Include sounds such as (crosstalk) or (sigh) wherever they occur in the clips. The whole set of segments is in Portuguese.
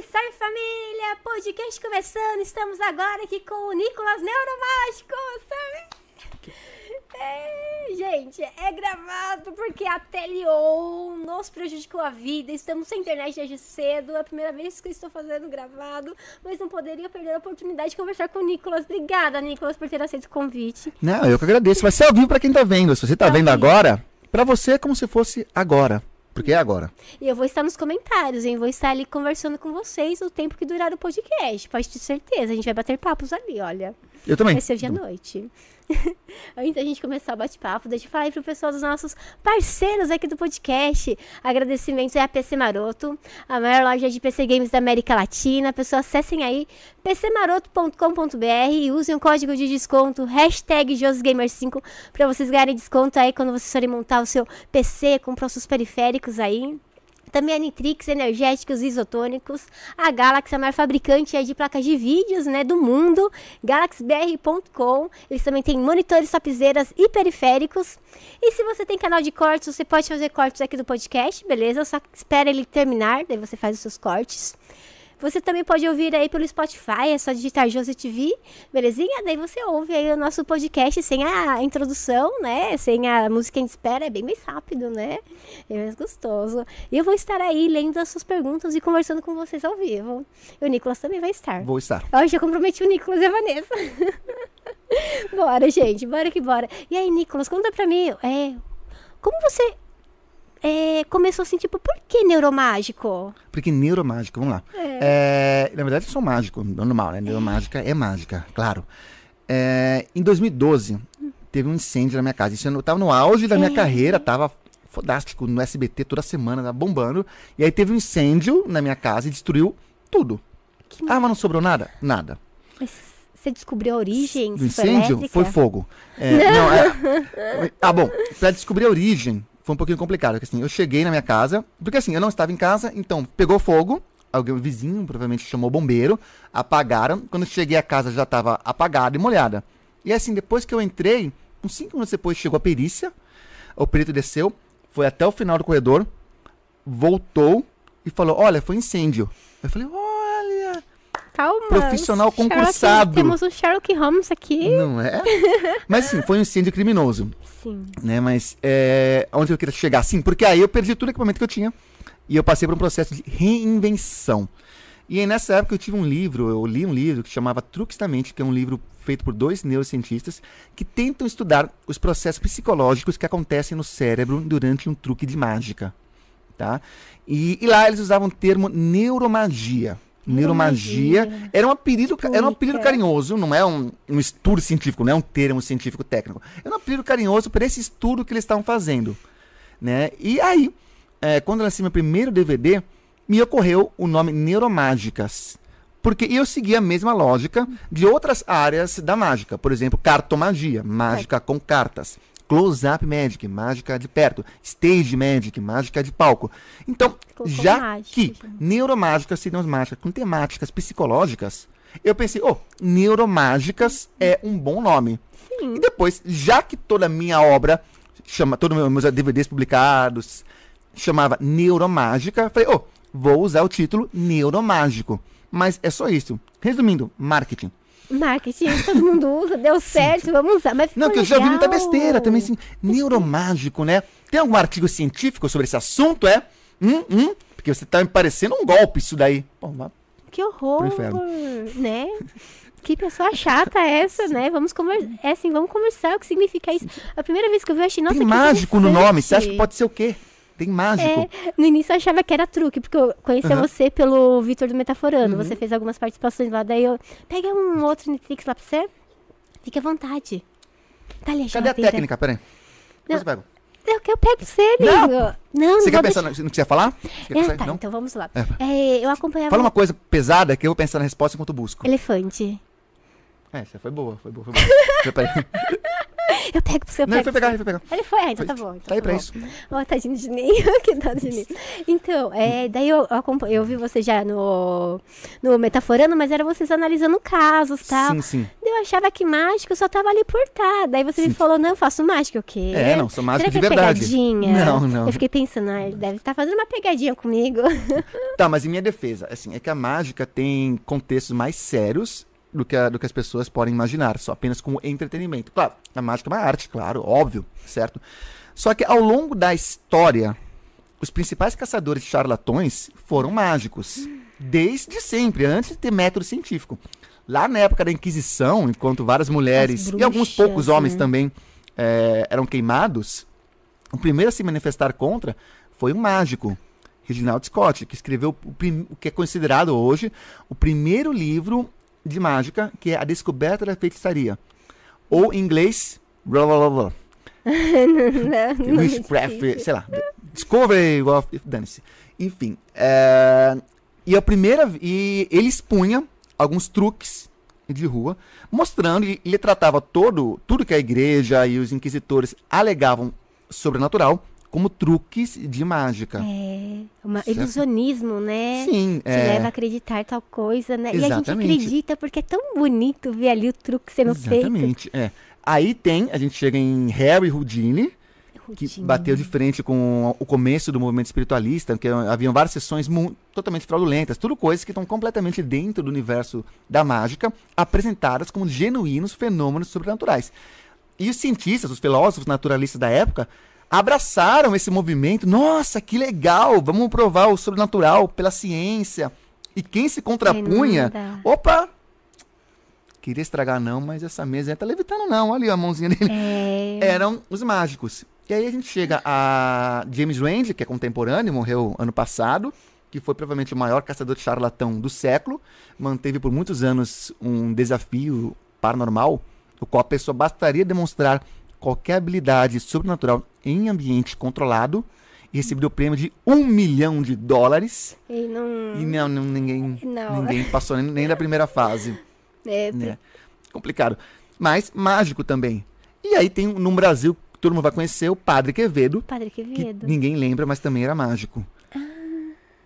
Salve, salve família! Podcast começando, estamos agora aqui com o Nicolas Neuromágico, sabe? É, gente, é gravado porque a Telio nos prejudicou a vida. Estamos sem internet desde cedo. É a primeira vez que estou fazendo gravado, mas não poderia perder a oportunidade de conversar com o Nicolas. Obrigada, Nicolas, por ter aceito o convite. Não, eu que agradeço. Vai ser ao vivo pra quem tá vendo. Se você tá vendo vivo. agora, pra você é como se fosse agora. Porque é agora. E eu vou estar nos comentários, hein? Vou estar ali conversando com vocês o tempo que durar o podcast. Pode ter certeza. A gente vai bater papos ali, olha. Eu também. Vai ser hoje à noite. (laughs) Antes da gente começar o bate-papo, deixa eu falar aí pro pessoal dos nossos parceiros aqui do podcast. Agradecimentos é a PC Maroto, a maior loja de PC Games da América Latina. Pessoal, acessem aí pcmaroto.com.br e usem o código de desconto hashtag JosGamer5 para vocês ganharem desconto aí quando vocês forem montar o seu PC, comprar os seus periféricos aí. Também a Nitrix Energéticos Isotônicos. A Galaxy, a maior fabricante aí de placas de vídeos né, do mundo. GalaxyBR.com. Eles também têm monitores, topzeiras e periféricos. E se você tem canal de cortes, você pode fazer cortes aqui do podcast, beleza? Só espera ele terminar, daí você faz os seus cortes. Você também pode ouvir aí pelo Spotify, é só digitar Josi TV, belezinha? Daí você ouve aí o nosso podcast sem a introdução, né? Sem a música em espera, é bem mais rápido, né? É mais gostoso. E eu vou estar aí lendo as suas perguntas e conversando com vocês ao vivo. E o Nicolas também vai estar. Vou estar. Ó, já comprometi o Nicolas e a Vanessa. (laughs) bora, gente, bora que bora. E aí, Nicolas, conta pra mim, é, como você é, começou assim, tipo, por que neuromágico? Porque neuromágica, vamos lá. É, na verdade, eu sou mágico, normal, né? Neuromágica é mágica, claro. É, em 2012, teve um incêndio na minha casa. Isso eu tava no auge da minha É. carreira, tava fodástico no SBT toda semana, tava bombando. E aí teve um incêndio na minha casa e destruiu tudo. Que Ah, mas não sobrou nada? Nada. Mas você descobriu a origem? do incêndio foi fogo. É, (laughs) não, é- ah, bom, pra descobrir a origem foi um pouquinho complicado. Porque assim, eu cheguei na minha casa, porque assim, eu não estava em casa, então pegou fogo, alguém, vizinho provavelmente chamou bombeiro, apagaram. Quando eu cheguei a casa já estava apagada e molhada. E assim, depois que eu entrei, uns cinco minutos depois chegou a perícia, o perito desceu, foi até o final do corredor, voltou e falou: Olha, foi incêndio. Eu falei. Calma. Profissional Sherlock- concursado. Temos um Sherlock Holmes aqui. Não é? Mas sim, foi um incêndio criminoso. Sim. né? Mas é, onde eu queria chegar? Sim, porque aí eu perdi todo o equipamento que eu tinha e eu passei por um processo de reinvenção. E aí nessa época eu tive um livro, eu li um livro que chamava Truques da Mente, que é um livro feito por dois neurocientistas que tentam estudar os processos psicológicos que acontecem no cérebro durante um truque de mágica, tá? E, e lá eles usavam o termo neuromagia. Neuromagia Neuromagia. era um apelido, era um apelido carinhoso, não é um, um estudo científico, não é um termo científico técnico. Era um apelido carinhoso para esse estudo que eles estavam fazendo, né? E aí, é, quando eu lancei meu primeiro DVD, me ocorreu o nome Neuromágicas. Porque eu segui a mesma lógica de outras áreas da mágica. Por exemplo, cartomagia, mágica com cartas. Close-up magic, mágica de perto. Stage magic, mágica de palco. Então, Colocou já mágica, que já. neuromágicas seriam as mágicas com temáticas psicológicas, eu pensei, oh, neuromágicas é um bom nome. Sim. E depois, já que toda a minha obra, chama, todos os meus DVDs publicados, chamava Neuromágica, eu falei, oh, vou usar o título Neuromágico. Mas é só isso. Resumindo, marketing. Marketing, todo mundo usa, deu certo, vamos usar. Mas Não, que eu já vi muita besteira também, assim, neuromágico, né? Tem algum artigo científico sobre esse assunto, é? Hum, hum? Porque você tá me parecendo um golpe isso daí. Vá Que horror, né? Que pessoa chata essa, né? Vamos conversar. É assim, vamos conversar o que significa isso. A primeira vez que eu vi, eu achei, nossa, Tem mágico no nome, você acha que pode ser o quê? Tem mágico. É, no início eu achava que era truque, porque eu conhecia Aham. você pelo Vitor do Metaforando. Uhum. Você fez algumas participações lá, daí eu. Pega um outro Netflix lá pra você. Fique à vontade. Tá ali a Cadê a técnica? Peraí. Depois eu pego. Eu, eu pego você, Não. amigo. Não, não, Você quer pensar deixar- no, que você ia falar? Você pensar- tá, não? então vamos lá. É. É, eu acompanhava Fala uma coisa pesada que eu vou pensar na resposta enquanto busco. elefante. É, essa foi boa, foi boa, foi boa. (laughs) Eu pego pro seu Não, ele foi pegar, ele foi pegar. Ele foi, ah, então tá Foi. bom. Então Tá aí pra bom. isso. Ó, tadinho de Juninho, (laughs) que dó do Juninho. Então, é, daí eu, eu, vi você já no, no Metaforando, mas era vocês analisando casos e tal. Sim, sim. Eu achava que mágico só tava ali por tá. Daí você me Sim. falou, não, eu faço mágica, o quê? É, não, sou mágico Será de é verdade. pegadinha? Não, não. Eu fiquei pensando, ah, ele deve estar fazendo uma pegadinha comigo. Tá, mas em minha defesa, assim, é que a mágica tem contextos mais sérios do que, a- do que as pessoas podem imaginar, só apenas como entretenimento. Claro, a mágica é uma arte, claro, óbvio, certo? Só que ao longo da história, os principais caçadores de charlatões foram mágicos. Desde sempre, antes de ter método científico. Lá na época da Inquisição, enquanto várias mulheres As e alguns bruxas, poucos homens né? também eh, eram queimados, o primeiro a se manifestar contra foi um mágico, Reginald Scott, que escreveu o, o que é considerado hoje o primeiro livro de mágica, que é A Descoberta da Feitiçaria. Ou em inglês, blá blá blá não, não Witchcraft, sei lá. Discovery of. Dane-se. Enfim. é, E a primeira. E ele expunha alguns truques de rua, mostrando, e ele tratava todo, tudo que a igreja e os inquisitores alegavam sobrenatural como truques de mágica. É, uma Certo. ilusionismo, né? Sim, Que é. leva a acreditar tal coisa, né? E a gente Exatamente. acredita porque é tão bonito ver ali o truque sendo feito. Exatamente, é. Aí tem, a gente chega em Harry Houdini, que Houdini. bateu de frente com o começo do movimento espiritualista, que haviam várias sessões totalmente fraudulentas, tudo coisas que estão completamente dentro do universo da mágica, apresentadas como genuínos fenômenos sobrenaturais. E os cientistas, os filósofos naturalistas da época, abraçaram esse movimento. Nossa, que legal! Vamos provar o sobrenatural pela ciência. E quem se contrapunha, opa! Queria estragar não, mas essa mesa aí tá levitando não. Olha ali a mãozinha dele É, (laughs) eram os mágicos. E aí a gente chega a James Randi, que é contemporâneo, morreu ano passado, que foi provavelmente o maior caçador de charlatão do século, manteve por muitos anos um desafio paranormal, o qual a pessoa bastaria demonstrar qualquer habilidade sobrenatural em ambiente controlado e receberia o prêmio de um milhão de dólares. e não... E não, não- ninguém, Não. ninguém passou nem, nem da primeira fase (laughs) É, né? Complicado. Mas mágico também. E aí tem no Brasil, todo mundo vai conhecer o Padre Quevedo, Padre que Quevedo. ninguém lembra, mas também era mágico.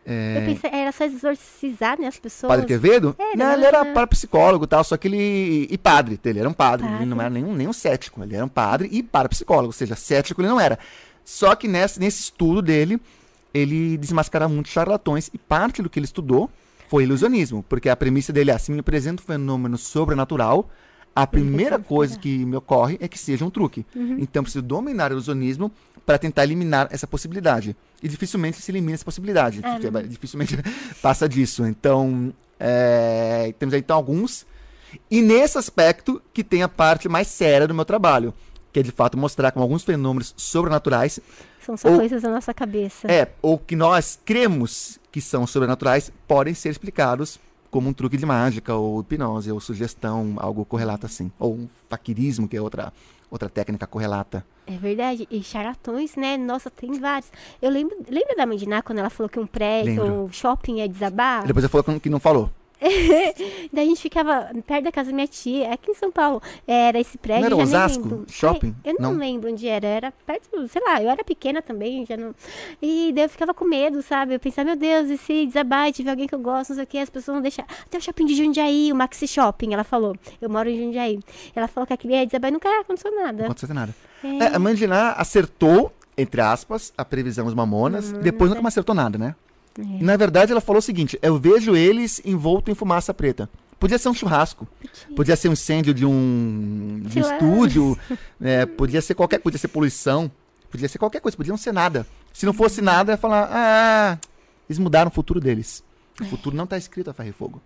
Eu pensei, era só exorcizar, né, as pessoas. Padre Quevedo? É, não, não, ele era parapsicólogo e tal, só que ele. E padre, ele era um padre. Ele não Padre. era nenhum, nenhum cético. Ele era um padre e parapsicólogo, ou seja, cético ele não era. Só que nesse, nesse estudo dele, ele desmascarava muitos charlatões e parte do que ele estudou foi ilusionismo, porque a premissa dele é: se me apresenta um fenômeno sobrenatural, a primeira coisa que me ocorre é que seja um truque. Então eu preciso dominar o ilusionismo para tentar eliminar essa possibilidade. E dificilmente se elimina essa possibilidade. Ah, Porque vai- dificilmente (laughs) passa disso. Então, é, temos aí então alguns. E nesse aspecto que tem a parte mais séria do meu trabalho, que é de fato mostrar como alguns fenômenos sobrenaturais, São só Ou- coisas da nossa cabeça. é, ou que nós cremos que são sobrenaturais, podem ser explicados como um truque de mágica, ou hipnose, ou sugestão, algo correlato assim. Ou um faquirismo, que é outra, outra técnica correlata. É verdade. E charlatões, né? Nossa, tem vários. Eu lembro, lembra da mãe de Ná quando ela falou que um prédio, um shopping ia desabar? E depois você falou que não falou. (laughs) Daí a gente ficava perto da casa da minha tia, aqui em São Paulo. Era esse prédio. Não era Osasco? lembro. Shopping? Eu não, Não? lembro onde era. Era perto, sei lá, eu era pequena também, já não. E daí eu ficava com medo, sabe? Eu pensava, meu Deus, e se desabar e tiver alguém que eu gosto, não sei o que, as pessoas vão deixar. Até o shopping de Jundiaí, o Maxi Shopping, ela falou. Eu moro em Jundiaí. Ela falou que aquele ia desabar e nunca aconteceu nada. Não aconteceu nada. É. É, a Mandiná acertou, entre aspas, a previsão dos mamonas, e depois nunca mais acertou nada, né? É. Na verdade, ela falou o seguinte: eu vejo eles envoltos em fumaça preta. Podia ser um churrasco, podia ser um incêndio de um, de um estúdio, (laughs) é, podia ser qualquer podia ser poluição, podia ser qualquer coisa, podia não ser nada. Se não fosse nada, ia falar, ah, eles mudaram o futuro deles. O futuro não está escrito a ferro e fogo.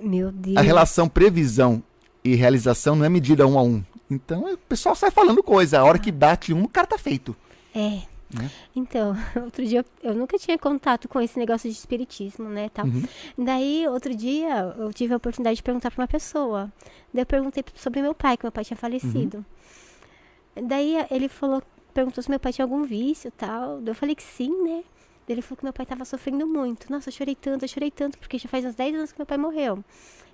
Meu Deus. A relação previsão e realização não é medida um a um. Então o pessoal sai falando coisa. A hora que bate um, o cara tá feito. É. Né? Então, (laughs) outro dia eu nunca tinha contato com esse negócio de espiritismo, né, tal. Uhum. Daí, outro dia, eu tive a oportunidade de perguntar pra uma pessoa. Daí eu perguntei sobre meu pai, que meu pai tinha falecido. Daí ele falou, perguntou se meu pai tinha algum vício tal. Daí eu falei que sim, né? Daí ele falou que meu pai tava sofrendo muito. Nossa, eu chorei tanto, eu chorei tanto, porque já faz uns 10 anos que meu pai morreu.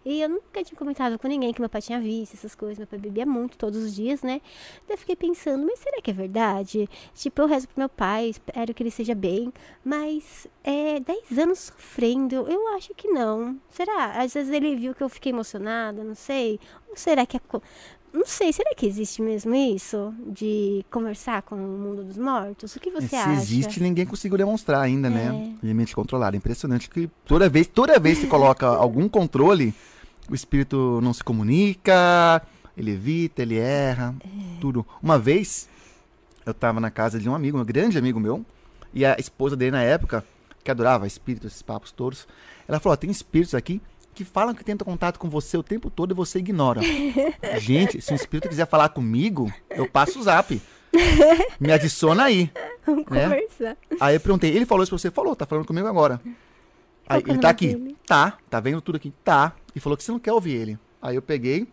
E eu nunca tinha comentado com ninguém que meu pai tinha visto essas coisas. Meu pai bebia muito todos os dias, né? Daí eu fiquei pensando, mas será que é verdade? Tipo, eu rezo pro meu pai, espero que ele seja bem. Mas é 10 anos sofrendo, eu acho que não. Será? Às vezes ele viu que eu fiquei emocionada, não sei. Ou será que é. Não sei, será que existe mesmo isso? De conversar com o mundo dos mortos? O que você Se acha? existe, ninguém conseguiu demonstrar ainda, né? É. Limite controlado. Impressionante que toda vez, toda vez que coloca algum controle, o espírito não se comunica, ele evita, ele erra, É. tudo. Uma vez, eu tava na casa de um amigo, um grande amigo meu, e a esposa dele na época, que adorava espíritos, esses papos todos, ela falou: tem espíritos aqui que falam que tentam contato com você o tempo todo e você ignora. (laughs) Gente, se um espírito quiser falar comigo, eu passo o zap. Me adiciona aí. Vamos né? conversar. Aí eu perguntei, ele falou isso pra você? Falou, tá falando comigo agora. Aí, ele tá aqui. dele? Tá, tá vendo tudo aqui? Tá. E falou que você não quer ouvir ele. Aí eu peguei,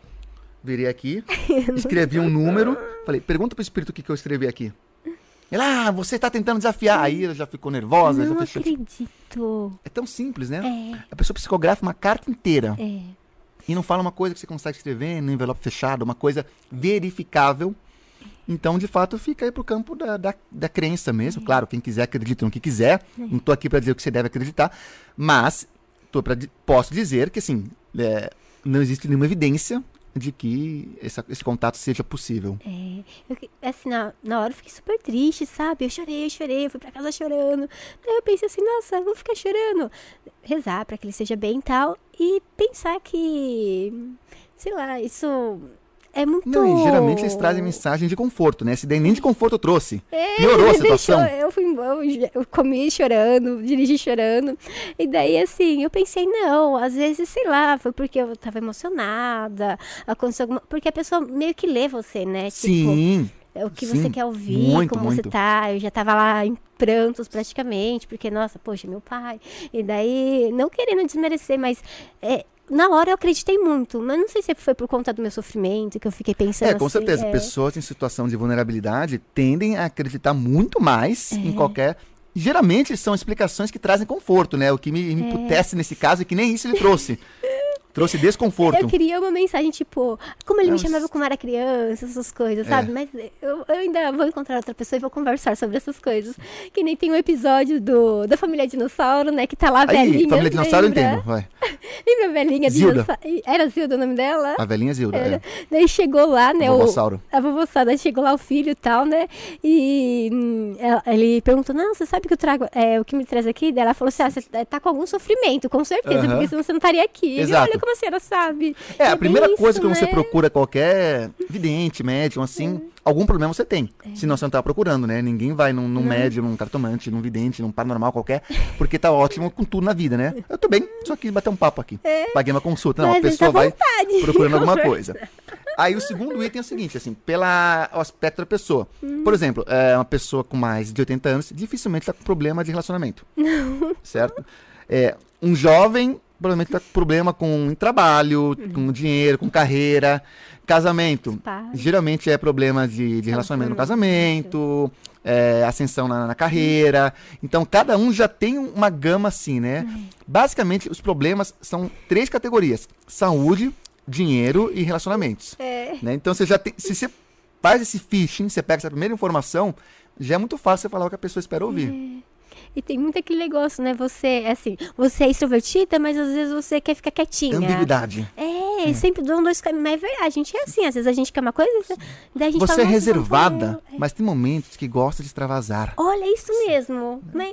virei aqui, (laughs) escrevi um número, falei, pergunta pro espírito o que, que eu escrevi aqui. Ele, ah, você tá tentando desafiar. Aí ela já ficou nervosa, não já fechou. acredito. É tão simples, né? É, A pessoa psicografa uma carta inteira é. e não fala uma coisa que você consegue escrever no envelope fechado, uma coisa verificável. Então, de fato, fica aí pro campo da, da, da crença mesmo. Claro, quem quiser acredita no que quiser. Não tô aqui para dizer o que você deve acreditar. Mas tô pra, posso dizer que, assim, é, não existe nenhuma evidência de que essa- esse contato seja possível. É, eu, assim, na, na hora eu fiquei super triste, sabe? Eu chorei, eu chorei, eu fui pra casa chorando. Daí eu pensei assim, nossa, vou ficar chorando. Rezar pra que ele seja bem e tal. E pensar que, sei lá, isso é muito... Não, e geralmente eles trazem mensagem de conforto, né? Se daí nem de conforto eu trouxe. É, Piorou a me deixou- situação. eu fui eu, eu comi chorando, dirigi chorando. E daí, assim, eu pensei, não, às vezes, sei lá, foi porque eu tava emocionada, aconteceu alguma... Porque a pessoa meio que lê você, né? Tipo, Sim. É o que Sim, você quer ouvir, muito, como você muito. tá. Eu já tava lá em prantos praticamente, porque, nossa, poxa, meu pai. E daí, não querendo desmerecer, mas é, na hora eu acreditei muito. Mas não sei se foi por conta do meu sofrimento que eu fiquei pensando É, com assim, certeza. é, Pessoas em situação de vulnerabilidade tendem a acreditar muito mais É. em qualquer. Geralmente são explicações que trazem conforto, né? O que me, É. me emputece nesse caso é que nem isso ele trouxe. Trouxe desconforto. Eu queria uma mensagem, tipo, como ele me Nossa. chamava quando era criança, essas coisas, É. sabe? Mas eu, eu ainda vou encontrar outra pessoa e vou conversar sobre essas coisas. Que nem tem um episódio do, da família dinossauro, né? Que tá lá a Aí, velhinha. família dinossauro eu lembra? entendo. Vai. (laughs) Lembra a velhinha Zilda. dinossauro? Era Zilda o nome dela? A velhinha Zilda. Era. É. Daí chegou lá, né? o- Vovossauro. a vovossaura chegou lá o filho e tal, né? E hum, ele perguntou: Não, você sabe que eu trago. É, o que me traz aqui? Daí ela falou assim: Ah, você tá com algum sofrimento, com certeza, Aham. porque senão você não estaria aqui. Exato. Como a senhora sabe. É, a bem primeira isso, coisa que você né? procura qualquer vidente, médium, assim, algum problema você tem. Senão você não tá procurando, né? Ninguém vai num, num médium, num cartomante, num vidente, num paranormal qualquer, porque tá ótimo com tudo na vida, né? Eu tô bem, só quis bater um papo aqui. Paguei uma consulta. Não, Mas a pessoa tá à vai procurando alguma (laughs) coisa. Aí o segundo item é o seguinte, assim, pela o aspecto da pessoa. Hum. Por exemplo, é uma pessoa com mais de 80 anos dificilmente tá com problema de relacionamento. Certo? É, um jovem provavelmente tá com problema com trabalho, com dinheiro, com carreira, casamento. Paz. Geralmente é problema de, de relacionamento no casamento, é, ascensão na, na carreira. Então, cada um já tem uma gama assim, né? Basicamente, os problemas são três categorias: saúde, dinheiro e relacionamentos. É. né? Então, você já tem. Se você faz esse phishing, você pega essa primeira informação, já é muito fácil você falar o que a pessoa espera ouvir. E tem muito aquele negócio, né? Você, assim, você é extrovertida, mas às vezes você quer ficar quietinha. Ambiguidade. É, sempre dão dois caminhos. Mas é verdade, a gente é assim. Às vezes a gente quer uma coisa, daí a gente Você fala, é "Nossa, isso não sou reservada, eu." É. mas tem momentos que gosta de extravasar. Olha isso mesmo, né?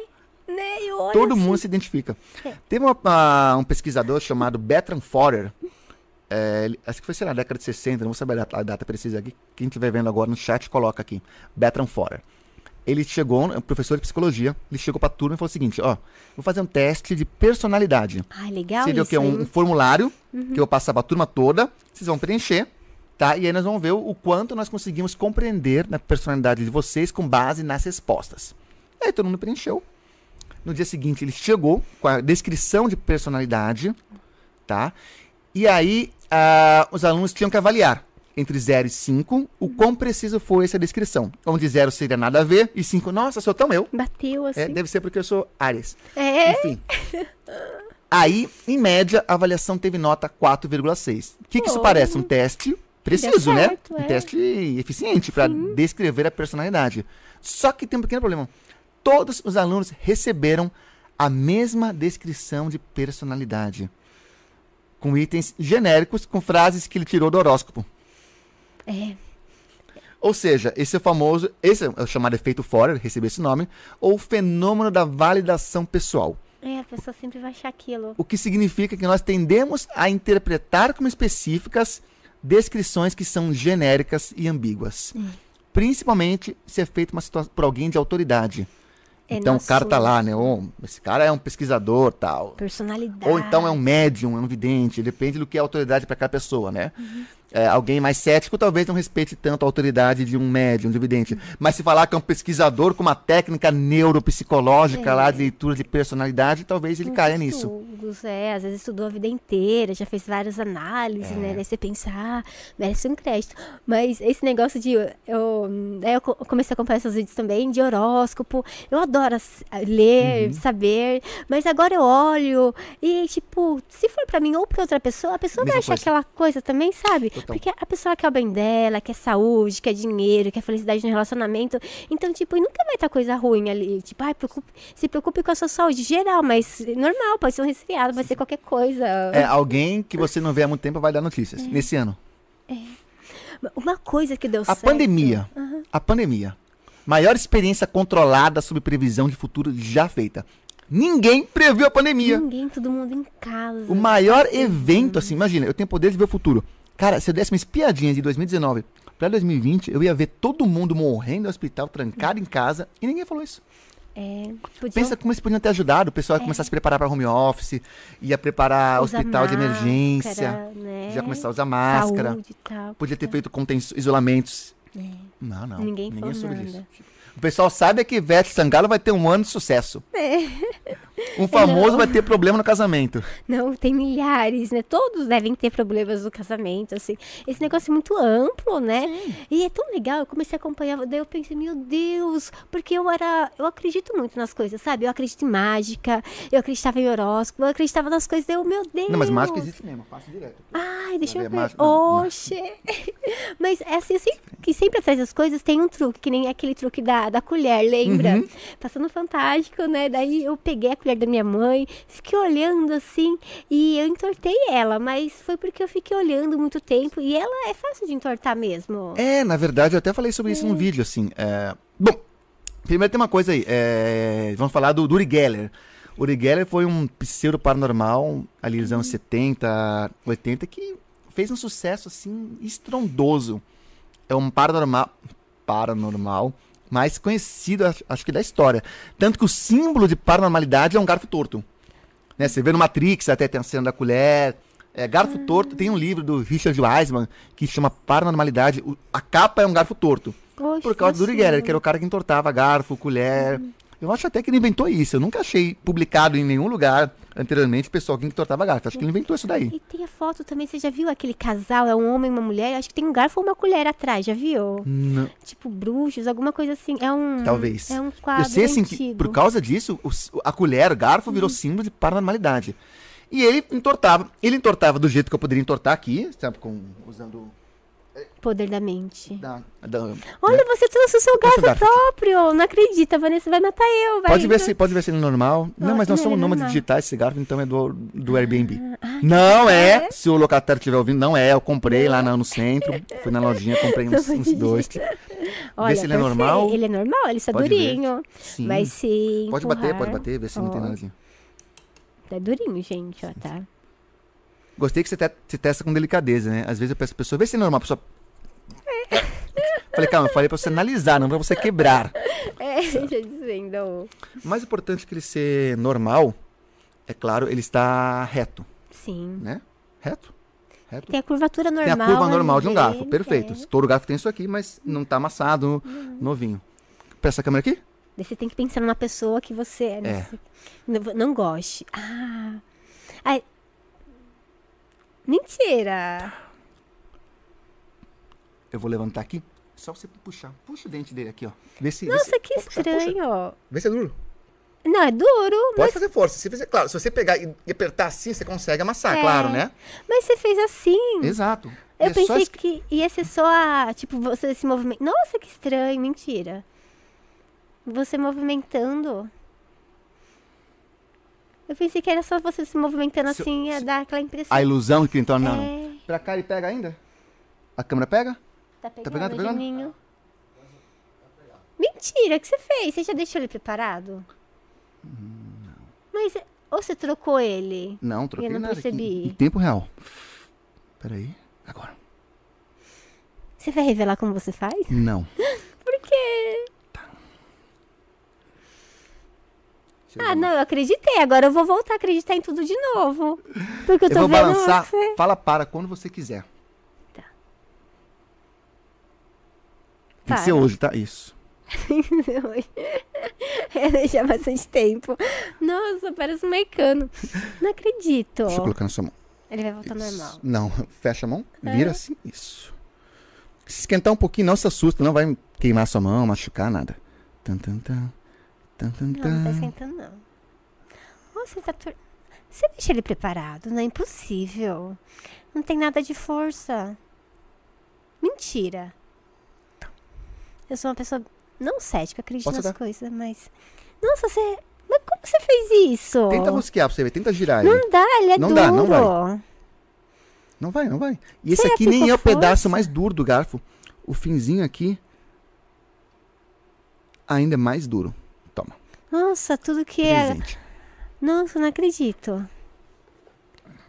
né? Olho Todo assim, mundo se identifica. É. Teve uma- uma- um pesquisador chamado Bertrand Forer. é, acho que foi, sei lá, na década de 60, não vou saber a data, a data precisa aqui. Quem estiver vendo agora no chat, coloca aqui. Bertrand Forer. Ele chegou, é um professor de psicologia, ele chegou pra turma e falou o seguinte, ó, vou fazer um teste de personalidade. Ai, legal Seria o isso quê? Um. Uhum. um formulário que eu vou passar pra turma toda, vocês vão preencher, tá? E aí nós vamos ver o, o quanto nós conseguimos compreender na personalidade de vocês com base nas respostas. Aí todo mundo preencheu. No dia seguinte ele chegou com a descrição de personalidade, tá? E aí ah, os alunos tinham que avaliar entre 0 e 5 o quão preciso foi essa descrição. Onde 0 seria nada a ver e 5, nossa, sou tão eu. Bateu assim. É, deve ser porque eu sou Ares. É, Enfim. Aí, em média, a avaliação teve nota 4,6. O que, que isso Pô. parece? Um teste preciso, né? certo, Um é. teste eficiente para descrever a personalidade. Só que tem um pequeno problema. Todos os alunos receberam a mesma descrição de personalidade. Com itens genéricos, com frases que ele tirou do horóscopo. É. Ou seja, esse é o famoso, esse é o chamado efeito Forer, recebeu esse nome, ou fenômeno da validação pessoal. É, a pessoa sempre vai achar aquilo. O que significa que nós tendemos a interpretar como específicas descrições que são genéricas e ambíguas. Principalmente se é feito uma situação por alguém de autoridade. É então o cara tá lá, né? "Oh, esse cara é um pesquisador, tal. Personalidade. Ou então é um médium, é um vidente, depende do que é autoridade para cada pessoa, né? Uhum. É, alguém mais cético talvez não respeite tanto a autoridade de um médium, de um vidente. Mas se falar que é um pesquisador com uma técnica neuropsicológica É. lá de leitura de personalidade, talvez ele Uns caia nisso. é, às vezes estudou a vida inteira, já fez várias análises, É. né? Daí você pensa, ah, merece um crédito. Mas esse negócio de. Eu, daí eu co- comecei a acompanhar esses vídeos também de horóscopo. Eu adoro ler, Uhum. saber. Mas agora eu olho e, tipo, se for pra mim ou pra outra pessoa, a pessoa vai Mesma achar coisa. aquela coisa também, sabe? Total. Porque a pessoa quer o bem dela, quer saúde, quer dinheiro, quer felicidade no relacionamento. Então, tipo, e nunca vai estar coisa ruim ali. Tipo, ai, preocupe, se preocupe com a sua saúde geral, mas normal, pode ser um resfriado, pode ser qualquer coisa. É, alguém que você não vê há muito tempo vai dar notícias. Nesse ano. Uma coisa que deu A certo. pandemia. A pandemia. Maior experiência controlada sobre previsão de futuro já feita. Ninguém previu a pandemia. Ninguém, todo mundo em casa. O maior evento, assim, imagina, eu tenho poder de ver o futuro. Cara, se eu desse uma espiadinha de 2019 pra 2020, eu ia ver todo mundo morrendo no hospital, trancado em casa, e ninguém falou isso. É, podia Pensa como eles podiam ter ajudado, o pessoal ia começar a se preparar para home office, ia preparar hospital de máscara, emergência, né? já começar a usar máscara, Saúde tal. podia ter feito contém isolamentos. É. Não, não. Ninguém falou soube disso. O pessoal sabe que Ivete Sangalo vai ter um ano de sucesso. É. Um famoso Não. vai ter problema no casamento. Não, tem milhares, né? Todos devem ter problemas no casamento, assim. Esse negócio é muito amplo, né? E é tão legal, eu comecei a acompanhar, daí eu pensei, meu Deus, porque eu era, eu acredito muito nas coisas, sabe? Eu acredito em mágica, eu acreditava em horóscopo, eu acreditava nas coisas, daí eu, meu Deus. Não, mas mágica existe mesmo, eu faço direto. Ai, deixa eu é ver. mágica. (laughs) Mas é assim, assim, que sempre atrás das coisas tem um truque, que nem aquele truque da, da colher, lembra? Uhum. Passando fantástico, né? Daí eu peguei a colher da minha mãe, fiquei olhando assim, e eu entortei ela, mas foi porque eu fiquei olhando muito tempo, e ela é fácil de entortar mesmo. É, na verdade, eu até falei sobre isso num vídeo, assim. é, Bom, primeiro tem uma coisa aí. é, Vamos falar do, do Uri Geller. O Uri Geller foi um pseudo paranormal ali nos anos 70, 80, que fez um sucesso, assim, estrondoso. É um paranormal, paranormal mais conhecido, acho, acho que da história. Tanto que o símbolo de paranormalidade é um garfo torto. Né? Você vê no Matrix, até tem a cena da colher. É, garfo torto, tem um livro do Richard Wiseman que chama Paranormalidade. O- a capa é um garfo torto. Oxe, Por causa do Uri Geller, que era o cara que entortava garfo, colher. Eu acho até que ele inventou isso. Eu nunca achei publicado em nenhum lugar anteriormente o pessoal que entortava garfo. Acho que ele inventou isso daí. E tem a foto também, você já viu aquele casal? É um homem e uma mulher? Acho que tem um garfo ou uma colher atrás, já viu? Não. Tipo, bruxos, alguma coisa assim. É um. Talvez. É um quadro Eu sei assim que por causa disso, a colher, o garfo virou símbolo de paranormalidade. E ele entortava. Ele entortava do jeito que eu poderia entortar aqui, sabe? Com, usando. Poder da mente. Da, da- Olha, você trouxe o seu Trouxe garfo o garfo. próprio. Não acredita, Vanessa vai matar eu, vai. Pode ver, se, pode ver se ele é normal. não, Ó, mas nós não, somos é nômades digitais, esse garfo, então é do, do Airbnb. não é, se o locatário estiver ouvindo, não é. Eu comprei lá no, centro, fui na lojinha, comprei uns, uns dois. Olha, se ele é normal. Ele é normal, ele está Pode ver. durinho. Sim. Mas se. Pode bater, empurrar- pode bater, ver se não tem nada assim. É durinho, gente, ó, tá? Gostei que você, te- você testa com delicadeza, né? Às vezes eu peço a pessoa, vê se é normal, a pessoa. (laughs) Falei, calma, eu falei pra você analisar, não pra você quebrar. É, (laughs) já dizendo. O mais importante que ele ser normal, é claro, ele está reto, Sim. né? Reto. Reto. Tem a curvatura normal. Tem a curva normal de um garfo, perfeito. é. Todo garfo tem isso aqui, mas não tá amassado, novinho. Presta a câmera aqui? Daí você tem que pensar numa pessoa que você É. não, não goste. Ah. Ai. Mentira! Eu vou levantar aqui. Só você puxar. Puxa o dente dele aqui, ó. Vê se. vê Nossa, se- que puxa, puxa. estranho! Vê se é duro. Não, é duro, Pode mas, fazer força. Se fizer, claro, se você pegar e apertar assim, você consegue amassar, É. claro, né? mas você fez assim. Exato. Eu é pensei que ia ser só a, tipo, você se movimento. Nossa, que estranho, mentira. Você movimentando. Eu pensei que era só você se movimentando Se eu- assim, ia se- dar aquela impressão. A ilusão que então não, não. É. Pra cá ele pega ainda? A câmera pega? Tá pegando, pegando, tá pegando? Mentira, o que você fez? Você já deixou ele preparado? Mas, ou você trocou ele? Não, troquei Eu não nada percebi. Em tempo real. Peraí. Agora. Você vai revelar como você faz? Não. (laughs) Por quê? Eu Ah, não, eu acreditei. Agora eu vou voltar a acreditar em tudo de novo. Porque eu Eu tô vou vendo balançar. você. Fala para quando você quiser. Tá. Tem que ser hoje, tá? Isso. (laughs) é deixar bastante tempo. Nossa, parece um mecano. Não acredito. Deixa eu colocar na sua mão. Ele vai voltar Isso. Normal. Não, fecha a mão, É. vira assim, isso. Se esquentar um pouquinho, não se assusta, não vai queimar sua mão, machucar, nada. Tan, tan, tan. Tan, tan, Não, não tá tan. esquentando, não. Nossa, você tá tor... Você deixa ele preparado? Não é impossível. Não tem nada de força. Mentira. Eu sou uma pessoa não cética, acredito Posso nas dar? coisas, mas. Nossa, você. Mas como você fez isso? Tenta rosquear pra você ver, tenta girar ele. Não dá, ele é Não duro. dá, não vai. Não vai, não vai. E esse Será aqui nem é o ficou pedaço força? mais duro do garfo. O finzinho aqui ainda é mais duro. Nossa, tudo que é. presente. Nossa, não acredito.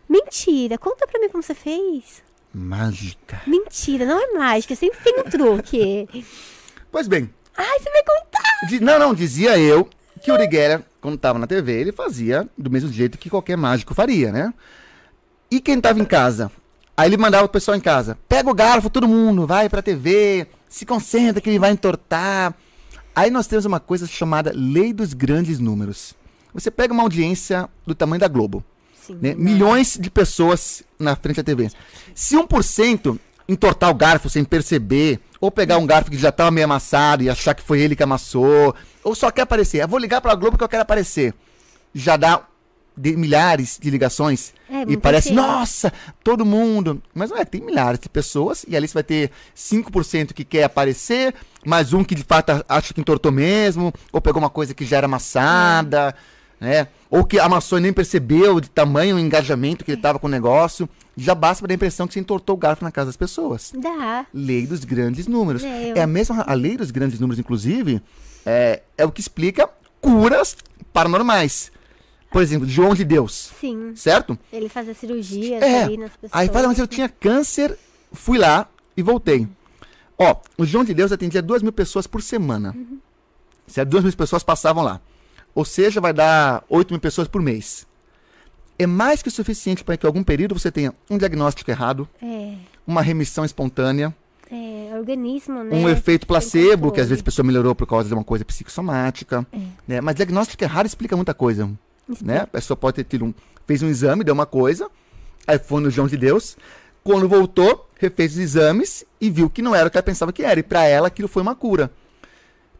Mentira, conta pra mim como você fez. Mágica. Mentira, não é mágica, sempre tem um truque. (laughs) Pois bem, Ai, você vai contar! Não, não, dizia eu que o Geller, quando tava na TV, ele fazia do mesmo jeito que qualquer mágico faria, né? E quem tava em casa? Aí ele mandava o pessoal em casa: pega o garfo, todo mundo, vai pra TV, se concentra que ele vai entortar. Aí nós temos uma coisa chamada Lei dos Grandes Números. Você pega uma audiência do tamanho da Globo, Sim, né? milhões de pessoas na frente da TV. Se 1% entortar o garfo sem perceber, ou pegar um garfo que já estava meio amassado e achar que foi ele que amassou, ou só quer aparecer, eu vou ligar pra Globo que eu quero aparecer. Já dá de milhares de ligações É, e parece, nossa, todo mundo. Mas não é, tem milhares de pessoas e ali você vai ter 5% que quer aparecer, mais um que de fato acha que entortou mesmo, ou pegou uma coisa que já era amassada, né? Ou que amassou e nem percebeu de tamanho o engajamento que ele tava com o negócio. Já basta pra dar a impressão que você entortou o garfo na casa das pessoas. Dá. Lei dos grandes números. É, eu- É a mesma. A lei dos grandes números, inclusive, é, é o que explica curas paranormais. Por exemplo, João de Deus, Sim. certo? Ele fazia cirurgias É. ali nas pessoas. Aí fala, mas eu tinha câncer, fui lá e voltei. Ó, o João de Deus atendia duas mil pessoas por semana. Certo? Duas mil pessoas passavam lá. Ou seja, vai dar 8 mil pessoas por mês. É mais que o suficiente para que em algum período você tenha um diagnóstico errado, É, uma remissão espontânea, é, organismo, né? um efeito placebo, que às vezes a pessoa melhorou por causa de uma coisa psicossomática. Né? Mas diagnóstico errado explica muita coisa. Né? A pessoa pode ter tido um. fez um exame, deu uma coisa, aí foi no João de Deus. Quando voltou, refez os exames e viu que não era o que ela pensava que era. E para ela aquilo foi uma cura.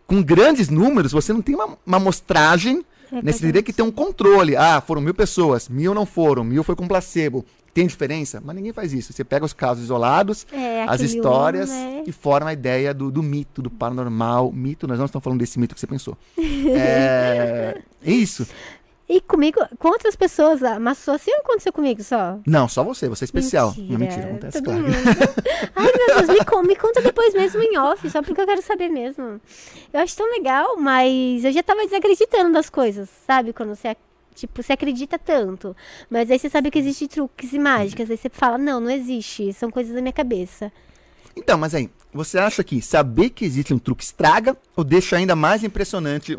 Com grandes números, você não tem uma, uma amostragem nesse direito que tem um controle. Ah, foram mil pessoas, mil não foram, mil foi com placebo. Tem diferença? Mas ninguém faz isso. Você pega os casos isolados, É, as histórias né? e forma a ideia do, do mito, do paranormal. Mito, nós não estamos falando desse mito que você pensou. (laughs) é isso. E comigo, com outras pessoas, amassou assim ou aconteceu comigo só? Não, só você, você é especial. Mentira. Não, mentira, acontece, claro. (laughs) Ai, meu Deus, me, me conta depois mesmo em off, só porque eu quero saber mesmo. Eu acho tão legal, mas eu já tava desacreditando das coisas, sabe? Quando você, tipo, você acredita tanto. Mas aí você sabe que existem truques e mágicas, aí você fala, não, não existe, são coisas da minha cabeça. Então, mas aí, você acha que saber que existe um truque estraga ou deixa ainda mais impressionante?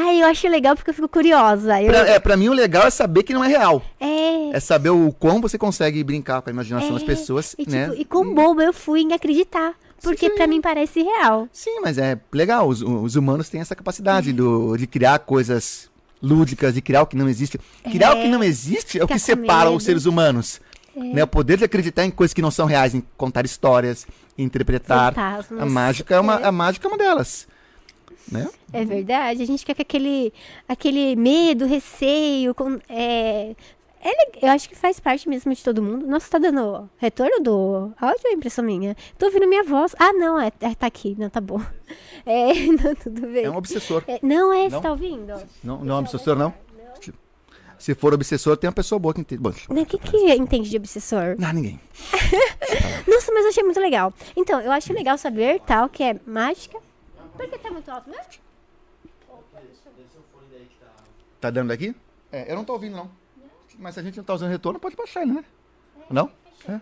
Ai, eu acho legal porque eu fico curiosa. Eu, Pra, é, pra mim o legal é saber que não é real. é, É saber o quão você consegue brincar com a imaginação das É, pessoas, e, tipo, né? e com bobo eu fui em acreditar. Porque pra mim parece real. Sim, mas é legal. Os, os humanos têm essa capacidade do, de criar coisas lúdicas, de criar o que não existe. Criar o que não existe é o Ficar que separa medo. É. os seres humanos. Né? O poder de acreditar em coisas que não são reais, em contar histórias, interpretar. Fantasmas. A mágica é uma, É. a mágica é uma delas. Né? É verdade. A gente fica com aquele, aquele medo, receio. Com, é, é eu acho que faz parte mesmo de todo mundo. Nossa, tá dando retorno do áudio ou é impressão minha? Tô ouvindo minha voz. Ah, não, é, é, tá aqui. Não, tá bom. (laughs) É, (laughs) não, tudo bem. É um obsessor. É, não, é, Não? você tá ouvindo? Não, não é um obsessor, não? Se for obsessor, tem uma pessoa boa que entende. Bom, O que, que entende de obsessor? não, ninguém. (laughs) Nossa, mas eu achei muito legal. Então, eu acho legal saber, tal, que é mágica. Por que tá muito alto mesmo? Tá dando aqui? É, eu não tô ouvindo, não. Mas se a gente não tá usando retorno, pode baixar ele, né? Não? É?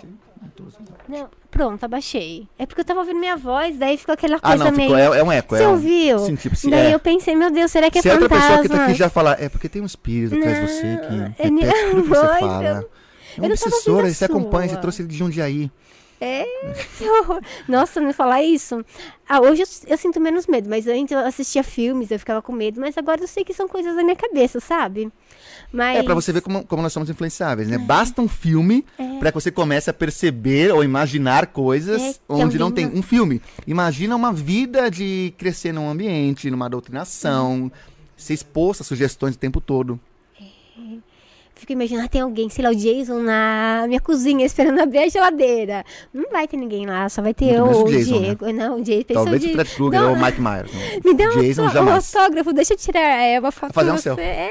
Sim, não tô usando. Não, pronto, abaixei. É porque eu tava ouvindo minha voz, daí ficou aquela Ah, coisa não, meio... ficou, é, é um eco. Você é um, ouviu? Sim, tipo, se, daí é, eu pensei, meu Deus, será que é se é outra fantasma? pessoa que tá aqui já falar, é porque tem um espírito atrás de você que é repete minha tudo que você (laughs) fala. eu- É eu uma não a você acompanha, você trouxe ele de Jundiaí. É. (laughs) Nossa, não falar isso. Ah, hoje eu, eu sinto menos medo, mas antes eu assistia filmes, eu ficava com medo, mas agora eu sei que são coisas da minha cabeça, sabe? Mas... É pra você ver como, como nós somos influenciáveis, né? Basta um filme pra que você comece a perceber ou imaginar coisas É, que onde não tem um filme. Imagina uma vida de crescer num ambiente, numa doutrinação, ser exposto a sugestões o tempo todo. Fico imaginando, ah, tem alguém, sei lá, o Jason na minha cozinha esperando abrir a geladeira. Não vai ter ninguém lá, só vai ter eu, o o Jason, né? Diego. Não, o Jason. pensou Talvez o Fred Krueger ou o Mike Myers. não. (laughs) Me dá um, Jason um jamais. autógrafo, deixa eu tirar é, uma foto Fazer um selfie. É,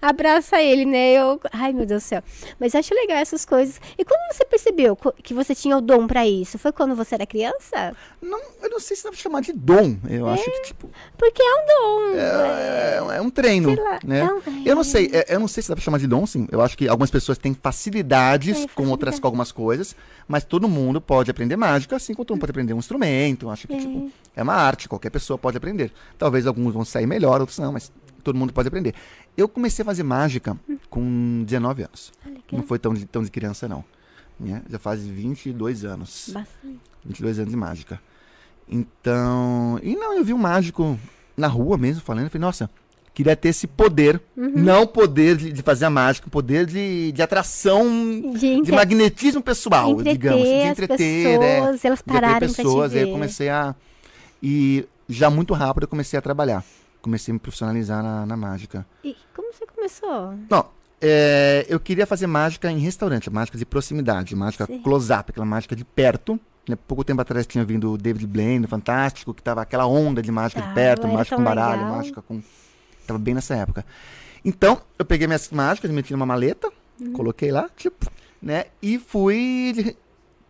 abraça ele, né? Eu, ai, meu Deus do céu. Mas eu acho legal essas coisas. E quando você percebeu que você tinha o dom pra isso? Foi quando você era criança? Não, eu não sei se dá pra chamar de dom. Eu acho que, tipo, Porque é um dom. é, é um treino, lá, né? é um- Eu não sei, é, eu não sei se dá pra chamar de dom, sim. Eu acho que algumas pessoas têm facilidades É, com outras facilidade. com algumas coisas, mas todo mundo pode aprender mágica, assim como todo mundo pode aprender um instrumento. Eu Acho que, tipo, é uma arte, qualquer pessoa pode aprender. Talvez alguns vão sair melhor, outros não, mas todo mundo pode aprender. Eu comecei a fazer mágica com 19 anos. Ah. Não foi tão de, tão de criança, não. Né? Já faz 22 anos. Bastante. 22 anos de mágica. Então. E não, eu vi um mágico na rua mesmo falando. Eu falei, nossa, queria ter esse poder. Uhum. Não o poder de, de fazer a mágica, o poder de, de atração, De, de magnetismo pessoal, entreter digamos. De entreter, pessoas, elas De atrair pararem pra te pessoas. Aí eu ver. comecei a. E já muito rápido eu comecei a trabalhar. Comecei a me profissionalizar na, na mágica. E como você começou? Não, é, eu queria fazer mágica em restaurante, mágica de proximidade, mágica close-up, aquela mágica de perto. Né? Pouco tempo atrás tinha vindo o David Blaine, fantástico, que tava aquela onda de mágica de Tava, perto, mágica com baralho, legal. mágica com. Tava bem nessa época. Então, eu peguei minhas mágicas, meti numa maleta, Uhum. coloquei lá, tipo, né? E fui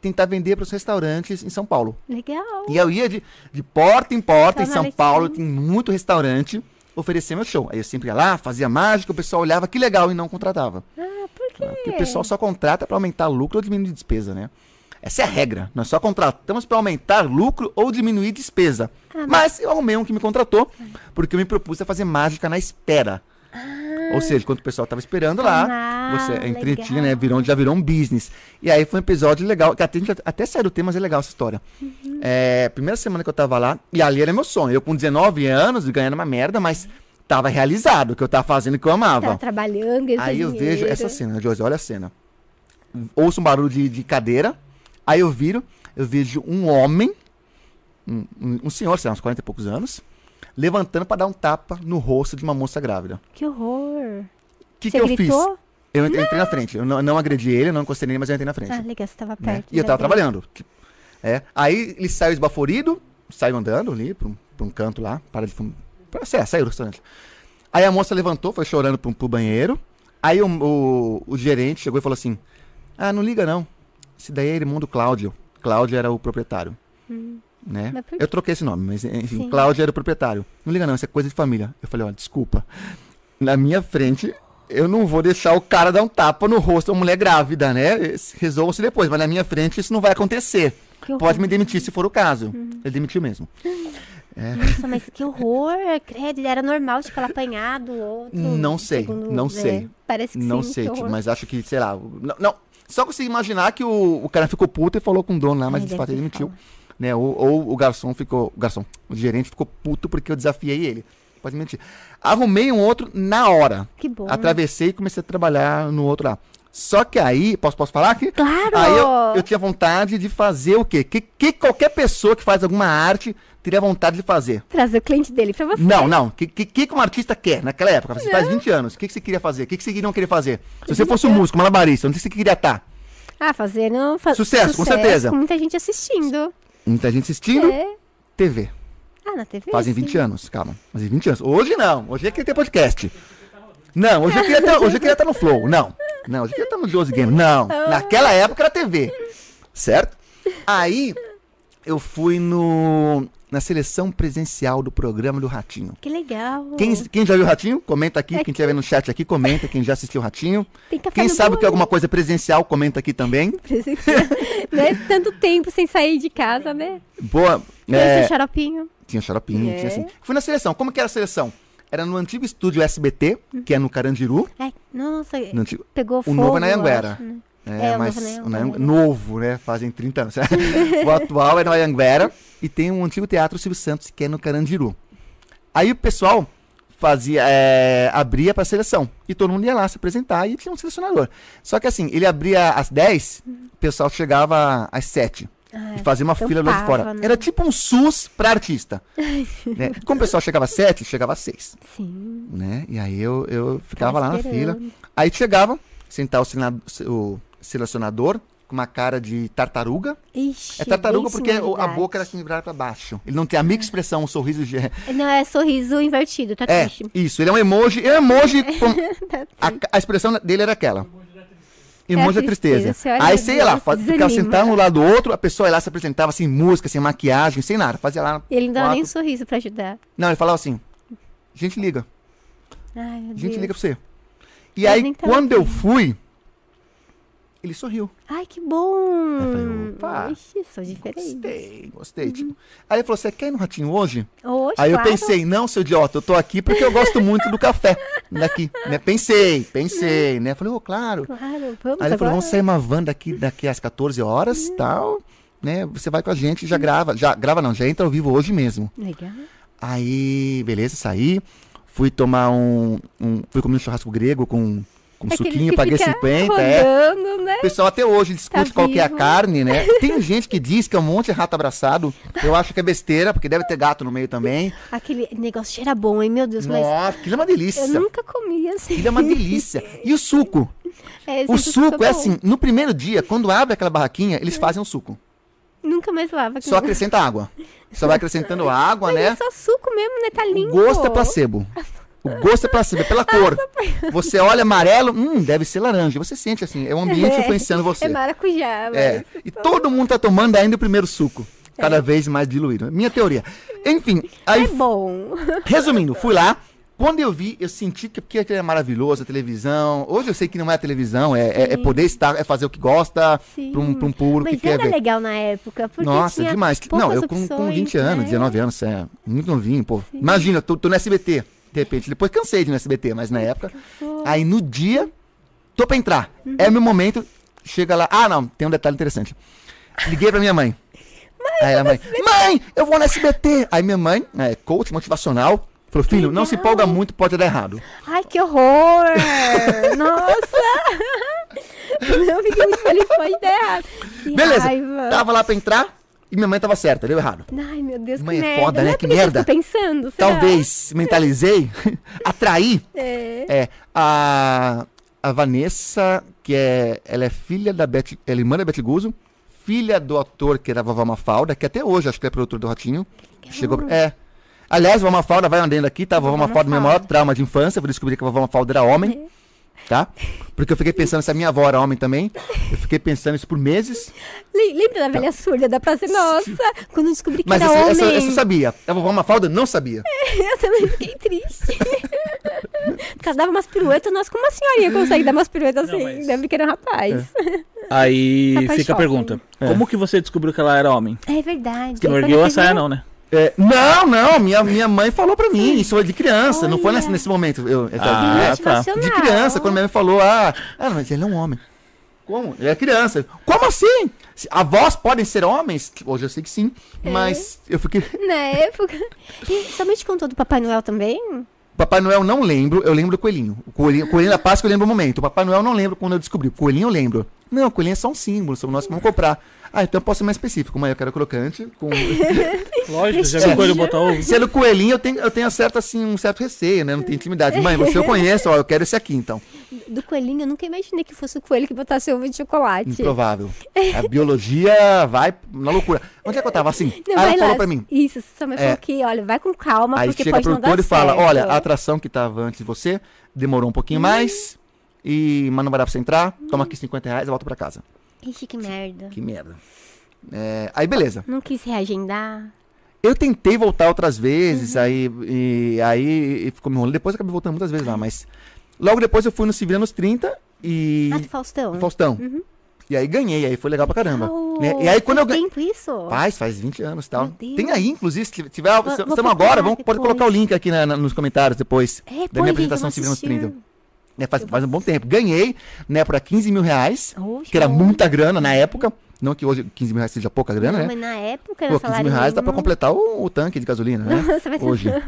tentar vender para os restaurantes em São Paulo. Legal. E eu ia de, de porta em porta em São. Paulo, tem muito restaurante, oferecer meu show. Aí eu sempre ia lá, fazia mágica, o pessoal olhava que legal e não contratava. Ah, por quê? Porque o pessoal só contrata para aumentar lucro ou diminuir despesa, né? Essa é a regra. Nós só contratamos para aumentar lucro ou diminuir despesa. Ah, mas... eu arrumei um que me contratou, porque eu me propus a fazer mágica na espera. Ou seja, quando o pessoal tava esperando lá, Ah, você entretinha, legal. né? Virou, já virou um business. E aí foi um episódio legal, que até, até saiu do tema, mas é legal essa história. Uhum. É, primeira semana que eu tava lá, e ali era meu sonho. Eu com 19 anos, ganhando uma merda, mas tava realizado, o que eu tava fazendo o que eu amava. Tá trabalhando, ganhando Aí eu dinheiro. vejo essa cena, Josi, olha a cena. Ouço um barulho de, de cadeira, aí eu viro, eu vejo um homem, um, um- um senhor, sei lá, uns 40 e poucos anos, levantando pra dar um tapa no rosto de uma moça grávida. Que horror. O que, que eu fiz? gritou? Eu entrei, entrei na frente. Eu não, não agredi ele, não encostei nele, mas eu entrei na frente. Ah, legal, você tava né? perto. E eu tava trabalhando. É. Aí ele saiu esbaforido, saiu andando ali pra um, pra um canto lá, para de fumar. Lá, saiu do restaurante. Aí a moça levantou, foi chorando pro, pro banheiro. Aí o, o, o gerente chegou e falou assim: Ah, não liga não. Esse daí é irmão do Cláudio. Cláudio era o proprietário. Né? Hum. Por quê? Eu troquei esse nome, mas enfim, Sim. Cláudio era o proprietário. Não liga não, isso é coisa de família. Eu falei, ó, desculpa. Na minha frente, eu não vou deixar o cara dar um tapa no rosto uma mulher grávida, né? Resolva-se depois, mas na minha frente isso não vai acontecer. Pode me demitir se for o caso. Uhum. Ele demitiu mesmo. Nossa, mas que horror, credo. Era normal, tipo, ela apanhar do outro. Não sei, segundo- não é, sei. Parece que não sim, sei, que tipo, mas acho que, sei lá. Não, não. só consigo imaginar que o, o cara ficou puto e falou com o dono lá, mas de fato ele demitiu. Né? Ou, ou o garçom ficou. O garçom, o gerente ficou puto porque eu desafiei ele. Pode mentir. Arrumei um outro na hora. Que bom. Atravessei e comecei a trabalhar no outro lá. Só que aí, posso, posso falar aqui? Claro! Aí eu, eu tinha vontade de fazer o quê? Que, que qualquer pessoa que faz alguma arte teria vontade de fazer? Trazer o cliente dele pra você. Não, não. O que, que, que um artista quer naquela época? Você faz 20 anos. O que, que você queria fazer? O que, que você não queria fazer? Se você fosse um músico, malabarista, onde você queria estar? Ah, fazendo. Fa Sucesso, com certeza. Com muita gente assistindo. Muita gente assistindo. É. TV. Ah, na TV? Fazem sim. 20 anos, calma. Fazem 20 anos. Hoje não. Hoje é que ter podcast. Não, hoje eu queria estar, hoje eu queria estar no Flow. Não. Não, hoje eu queria estar no Josie Game. Não. Naquela época era TV. Certo? Aí eu fui no na seleção presencial do programa do Ratinho. Que legal. Quem, quem já viu o Ratinho? Comenta aqui. Quem estiver no chat aqui, comenta. Quem já assistiu o Ratinho. Tem café Quem sabe que é alguma coisa presencial, comenta aqui também. (laughs) né? Tanto tempo sem sair de casa, né? Boa. É... É, Esse xaropinho. tinha xaropinho, É. tinha assim. Fui na seleção. Como que era a seleção? Era no antigo estúdio SBT, que é no Carandiru. Ai, nossa, No antigo, pegou o fogo. novo é na eu Anhanguera. acho, né? É, É, mas na. Anhang- novo, né? Fazem 30 anos. (laughs) o atual é na Anhanguera e tem um antigo teatro Silvio Santos que é no Carandiru. Aí o pessoal fazia, é, abria pra seleção e todo mundo ia lá se apresentar e tinha um selecionador. Só que assim, ele abria às 10, o pessoal chegava às 7 Ah, e fazia uma fila lá de fora. né? Era tipo um SUS pra artista. (laughs) né? Como o pessoal chegava às 7, chegava às 6. Sim. Né? E aí eu, eu ficava Tava lá na esperando. fila. Aí chegava, sentar o, sena- o selecionador com uma cara de tartaruga. Ixi, É tartaruga porque a boca era assim virada pra baixo. Ele não tem a micro expressão, o sorriso de... Não, é sorriso invertido, tá É, triste. isso. Ele é um emoji. É um emoji (laughs) com... Tá a, a expressão dele era aquela. Emoji da É a tristeza. tristeza. Aí você ia lá, Deus, fa- ficava sentado um lado do outro, a pessoa ia lá, se apresentava sem música, sem maquiagem, sem nada. Fazia lá. Ele não dava quatro- nem um sorriso pra ajudar. Não, ele falava assim: gente liga, Ai, gente Deus. liga pra você. E Mas aí, quando eu fui, ele sorriu. Ai, que bom. Eu falei, opa. Ixi, sou diferente. Gostei, gostei. Tipo. Aí ele falou: Você quer ir no Ratinho hoje? Oxe, Aí eu claro. pensei: Não, seu idiota, eu tô aqui porque eu gosto muito do café daqui. Né? Pensei, pensei, né? Falei: Ô, claro. Claro, vamos Aí ele agora. falou: Vamos sair uma van daqui, daqui às 14 horas e tal. Né? Você vai com a gente e já grava. Já grava, não, já entra ao vivo hoje mesmo. Legal. Aí, beleza, saí. Fui tomar um. um fui comer um churrasco grego com, com Aqueles suquinho, paguei fica 50, é. rodando, né? O pessoal até hoje discute Tá qual que é a carne, né? (laughs) Tem gente que diz que é um monte de rato abraçado. Eu acho que é besteira, porque deve ter gato no meio também. Aquele negócio cheira bom, hein? Meu Deus, mas Nossa, aquilo é uma delícia. eu nunca comi assim. Aquilo é uma delícia. E o suco? É, O suco é assim, no primeiro dia, quando abre aquela barraquinha, eles fazem um suco. Nunca mais lava. Só acrescenta água. Só vai acrescentando (laughs) água, Mas né? é só suco mesmo, né? Tá O limpo. gosto é placebo. (laughs) O gosto é placebo, é pela cor. Você olha amarelo, hum, deve ser laranja. Você sente assim, é o ambiente É, influenciando você. É maracujá, É. E todo mundo tá tomando ainda o primeiro suco. Cada vez mais diluído. Minha teoria. Enfim, aí, É bom. resumindo, fui lá. Quando eu vi, eu senti que aquilo é maravilhoso, a televisão. Hoje eu sei que não é televisão, é, é- é Sim. poder estar, é fazer o que gosta Sim. pra um, pra um público Mas que quer era ver. legal na época, porque Nossa, demais. Não, eu com, com opções, 20 anos, né? 19 anos, é muito novinho, pô. Imagina, eu tô, tô no SBT, de repente. Depois cansei de ir no SBT, mas na época. Aí no dia, tô pra entrar. Uhum. É meu momento, chega lá. Ah, não, tem um detalhe interessante. Liguei pra minha mãe. Aí a mãe, mãe, eu vou no SBT. Aí minha mãe, é, coach motivacional, falou, filho, não se Legal. empolga muito, pode dar errado. Ai, que horror! (laughs) Nossa! (laughs) Não, fiquei muito feliz, pode dar errado. Que Beleza, raiva. tava lá pra entrar e minha mãe tava certa, deu errado. Ai, meu Deus, Mãe que é merda. foda, Não né? é Que merda. eu tô pensando, será? Talvez mentalizei, (laughs) atraí É. É, a, a Vanessa, que é, ela é filha da Beth, ela é irmã da Beth Guzzo, filha do ator que era Vovó Mafalda, que até hoje acho que é produtor do Ratinho. Chegou, é. Aliás, Vovó Mafalda vai andando aqui, tá? Vovó Mafalda, meu Mafalda. maior trauma de infância, eu descobri que a Vovó Mafalda era homem, tá? Porque eu fiquei pensando se a minha avó era homem também. Eu fiquei pensando isso por meses. Le- Lembra da velha surda da Praça Nossa? Quando eu descobri que Mas era essa, homem. essa, essa eu sabia. A Vovó Mafalda não sabia. Eu também fiquei triste. (laughs) Porque ela dava umas piruetas. Nossa, como a senhorinha consegue dar umas piruetas assim? mas- Deve que era um rapaz. Aí (laughs) Rapaz fica a pergunta: Como que você descobriu que ela era homem? É, verdade. Que não ergueu a saia, não, né? É, não, não, minha, minha mãe falou pra mim, isso foi de criança, não foi Olha. nesse, nesse momento. Eu, Ah, é, tá. Motivacional. De criança, quando minha mãe falou, ah, ah, mas ele é um homem. Como? Ele é criança. Como assim? Avós podem ser homens? Hoje eu sei que sim, É. mas eu fiquei. (laughs) Na época. E somente contou do Papai Noel também? Papai Noel não lembro, eu lembro do coelhinho. O coelhinho, o coelhinho da Páscoa eu lembro o momento. O Papai Noel não lembro quando eu descobri. O coelhinho eu lembro. Não, o coelhinho é só um símbolo, somos nós que vamos comprar. Ah, então eu posso ser mais específico. Uma eu quero crocante, com (laughs) Lógico, já viu coelho botar ovo? Sendo coelhinho, eu tenho, eu tenho certo, assim, um certo receio, né? Não tenho intimidade. Mãe, você eu conheço, ó, eu quero esse aqui, então. Do coelhinho, eu nunca imaginei que fosse o coelho que botasse ovo de chocolate. Improvável. (laughs) A biologia vai na loucura. Onde é que eu tava assim? Não, ela falou lá. pra mim. Isso, sua mãe É. falou que, olha, vai com calma, Aí porque chega pode pro não dar produtor e fala: certo. olha, a atração que tava antes de você demorou um pouquinho mais, e, mas não vai dar pra você entrar. Toma aqui 50 reais e volta pra casa. Ixi, que merda. Que merda. É, aí beleza. Não quis reagendar. Eu tentei voltar outras vezes, Uhum. aí, e, aí e ficou me enrolando. Depois eu acabei voltando muitas vezes lá, mas. Logo depois eu fui no Se Vira nos 30 e. Ah, do Faustão. Faustão. E aí ganhei, aí foi legal pra caramba. Oh, né? E aí quando eu faz ganhei. tempo isso? Faz, faz 20 anos e tal. Tem aí, inclusive, se tiver. Vou- Estamos agora, vamos, pode colocar o link aqui na- na- nos comentários depois. É, da minha apresentação Se Vira nos assistir. 30. Né, faz, faz um bom tempo. Ganhei, né, pra 15 mil reais, que era muita grana na época. Não que hoje 15 mil reais seja pouca grana, Não, né? mas na época era Pô, 15 salário mil reais dá pra completar o, o tanque de gasolina, né? (laughs) Vai ter- Hoje. (laughs)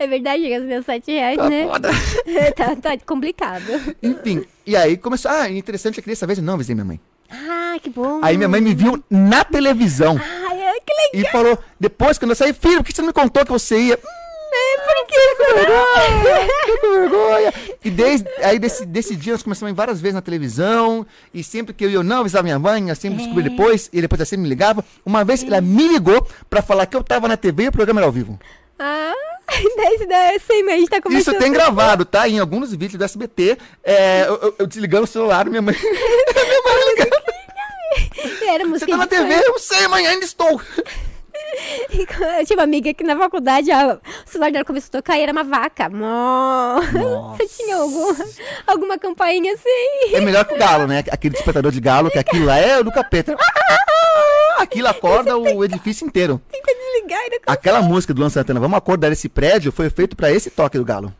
É verdade, gasolina 7 reais, Tá né? foda. (laughs) tá, tá complicado. Enfim, e aí começou. Ah, interessante, eu queria saber. Não, avisei minha mãe. Ah, que bom. Aí minha mãe me viu na televisão ai, que legal. e falou, depois, quando eu saí, filho, por que você não me contou que você ia? É, por que? Que (laughs) vergonha! E desde aí desse, desse dia nós começamos várias vezes na televisão. E sempre que eu ia, eu não avisava minha mãe, eu sempre descobri É. depois, e depois ela sempre me ligava. Uma vez ela me ligou pra falar que eu tava na TV e o programa era ao vivo. Ah, (laughs) mas a gente tá Isso começando. tem gravado, tá? Em alguns vídeos do SBT, é, eu, eu- eu desligando o celular, minha mãe. (laughs) minha mãe ligando. Era Você tá na TV? Eu sei, mãe, ainda estou. (laughs) Eu tinha uma amiga que na faculdade a- o celular dela começou a tocar e era uma vaca. Mó. Você tinha algum, alguma campainha assim? É melhor que o galo, né? Aquele despertador de galo, que aquilo lá é do capeta. Aquilo acorda o edifício inteiro. Tenta desligar e não Aquela música do Luan Santana, vamos acordar esse prédio, foi feito pra esse toque do galo.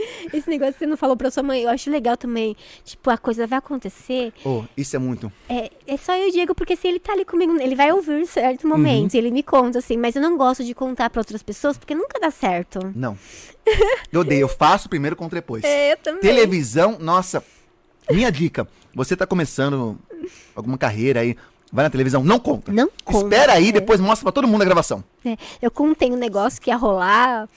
(laughs) Esse negócio que você não falou pra sua mãe, eu acho legal também. Tipo, a coisa vai acontecer. Oh, isso é muito. É, é só eu e o Diego, porque se ele tá ali comigo, ele vai ouvir em certos Uhum. momentos, ele me conta, assim, mas eu não gosto de contar pra outras pessoas, porque nunca dá certo. Não. Eu odeio, eu faço primeiro contra depois. É, eu também. Televisão, nossa. Minha dica, você tá começando alguma carreira aí, vai na televisão, não conta. Não conta, Espera aí, é. depois mostra pra todo mundo a gravação. É, eu contei um negócio que ia rolar,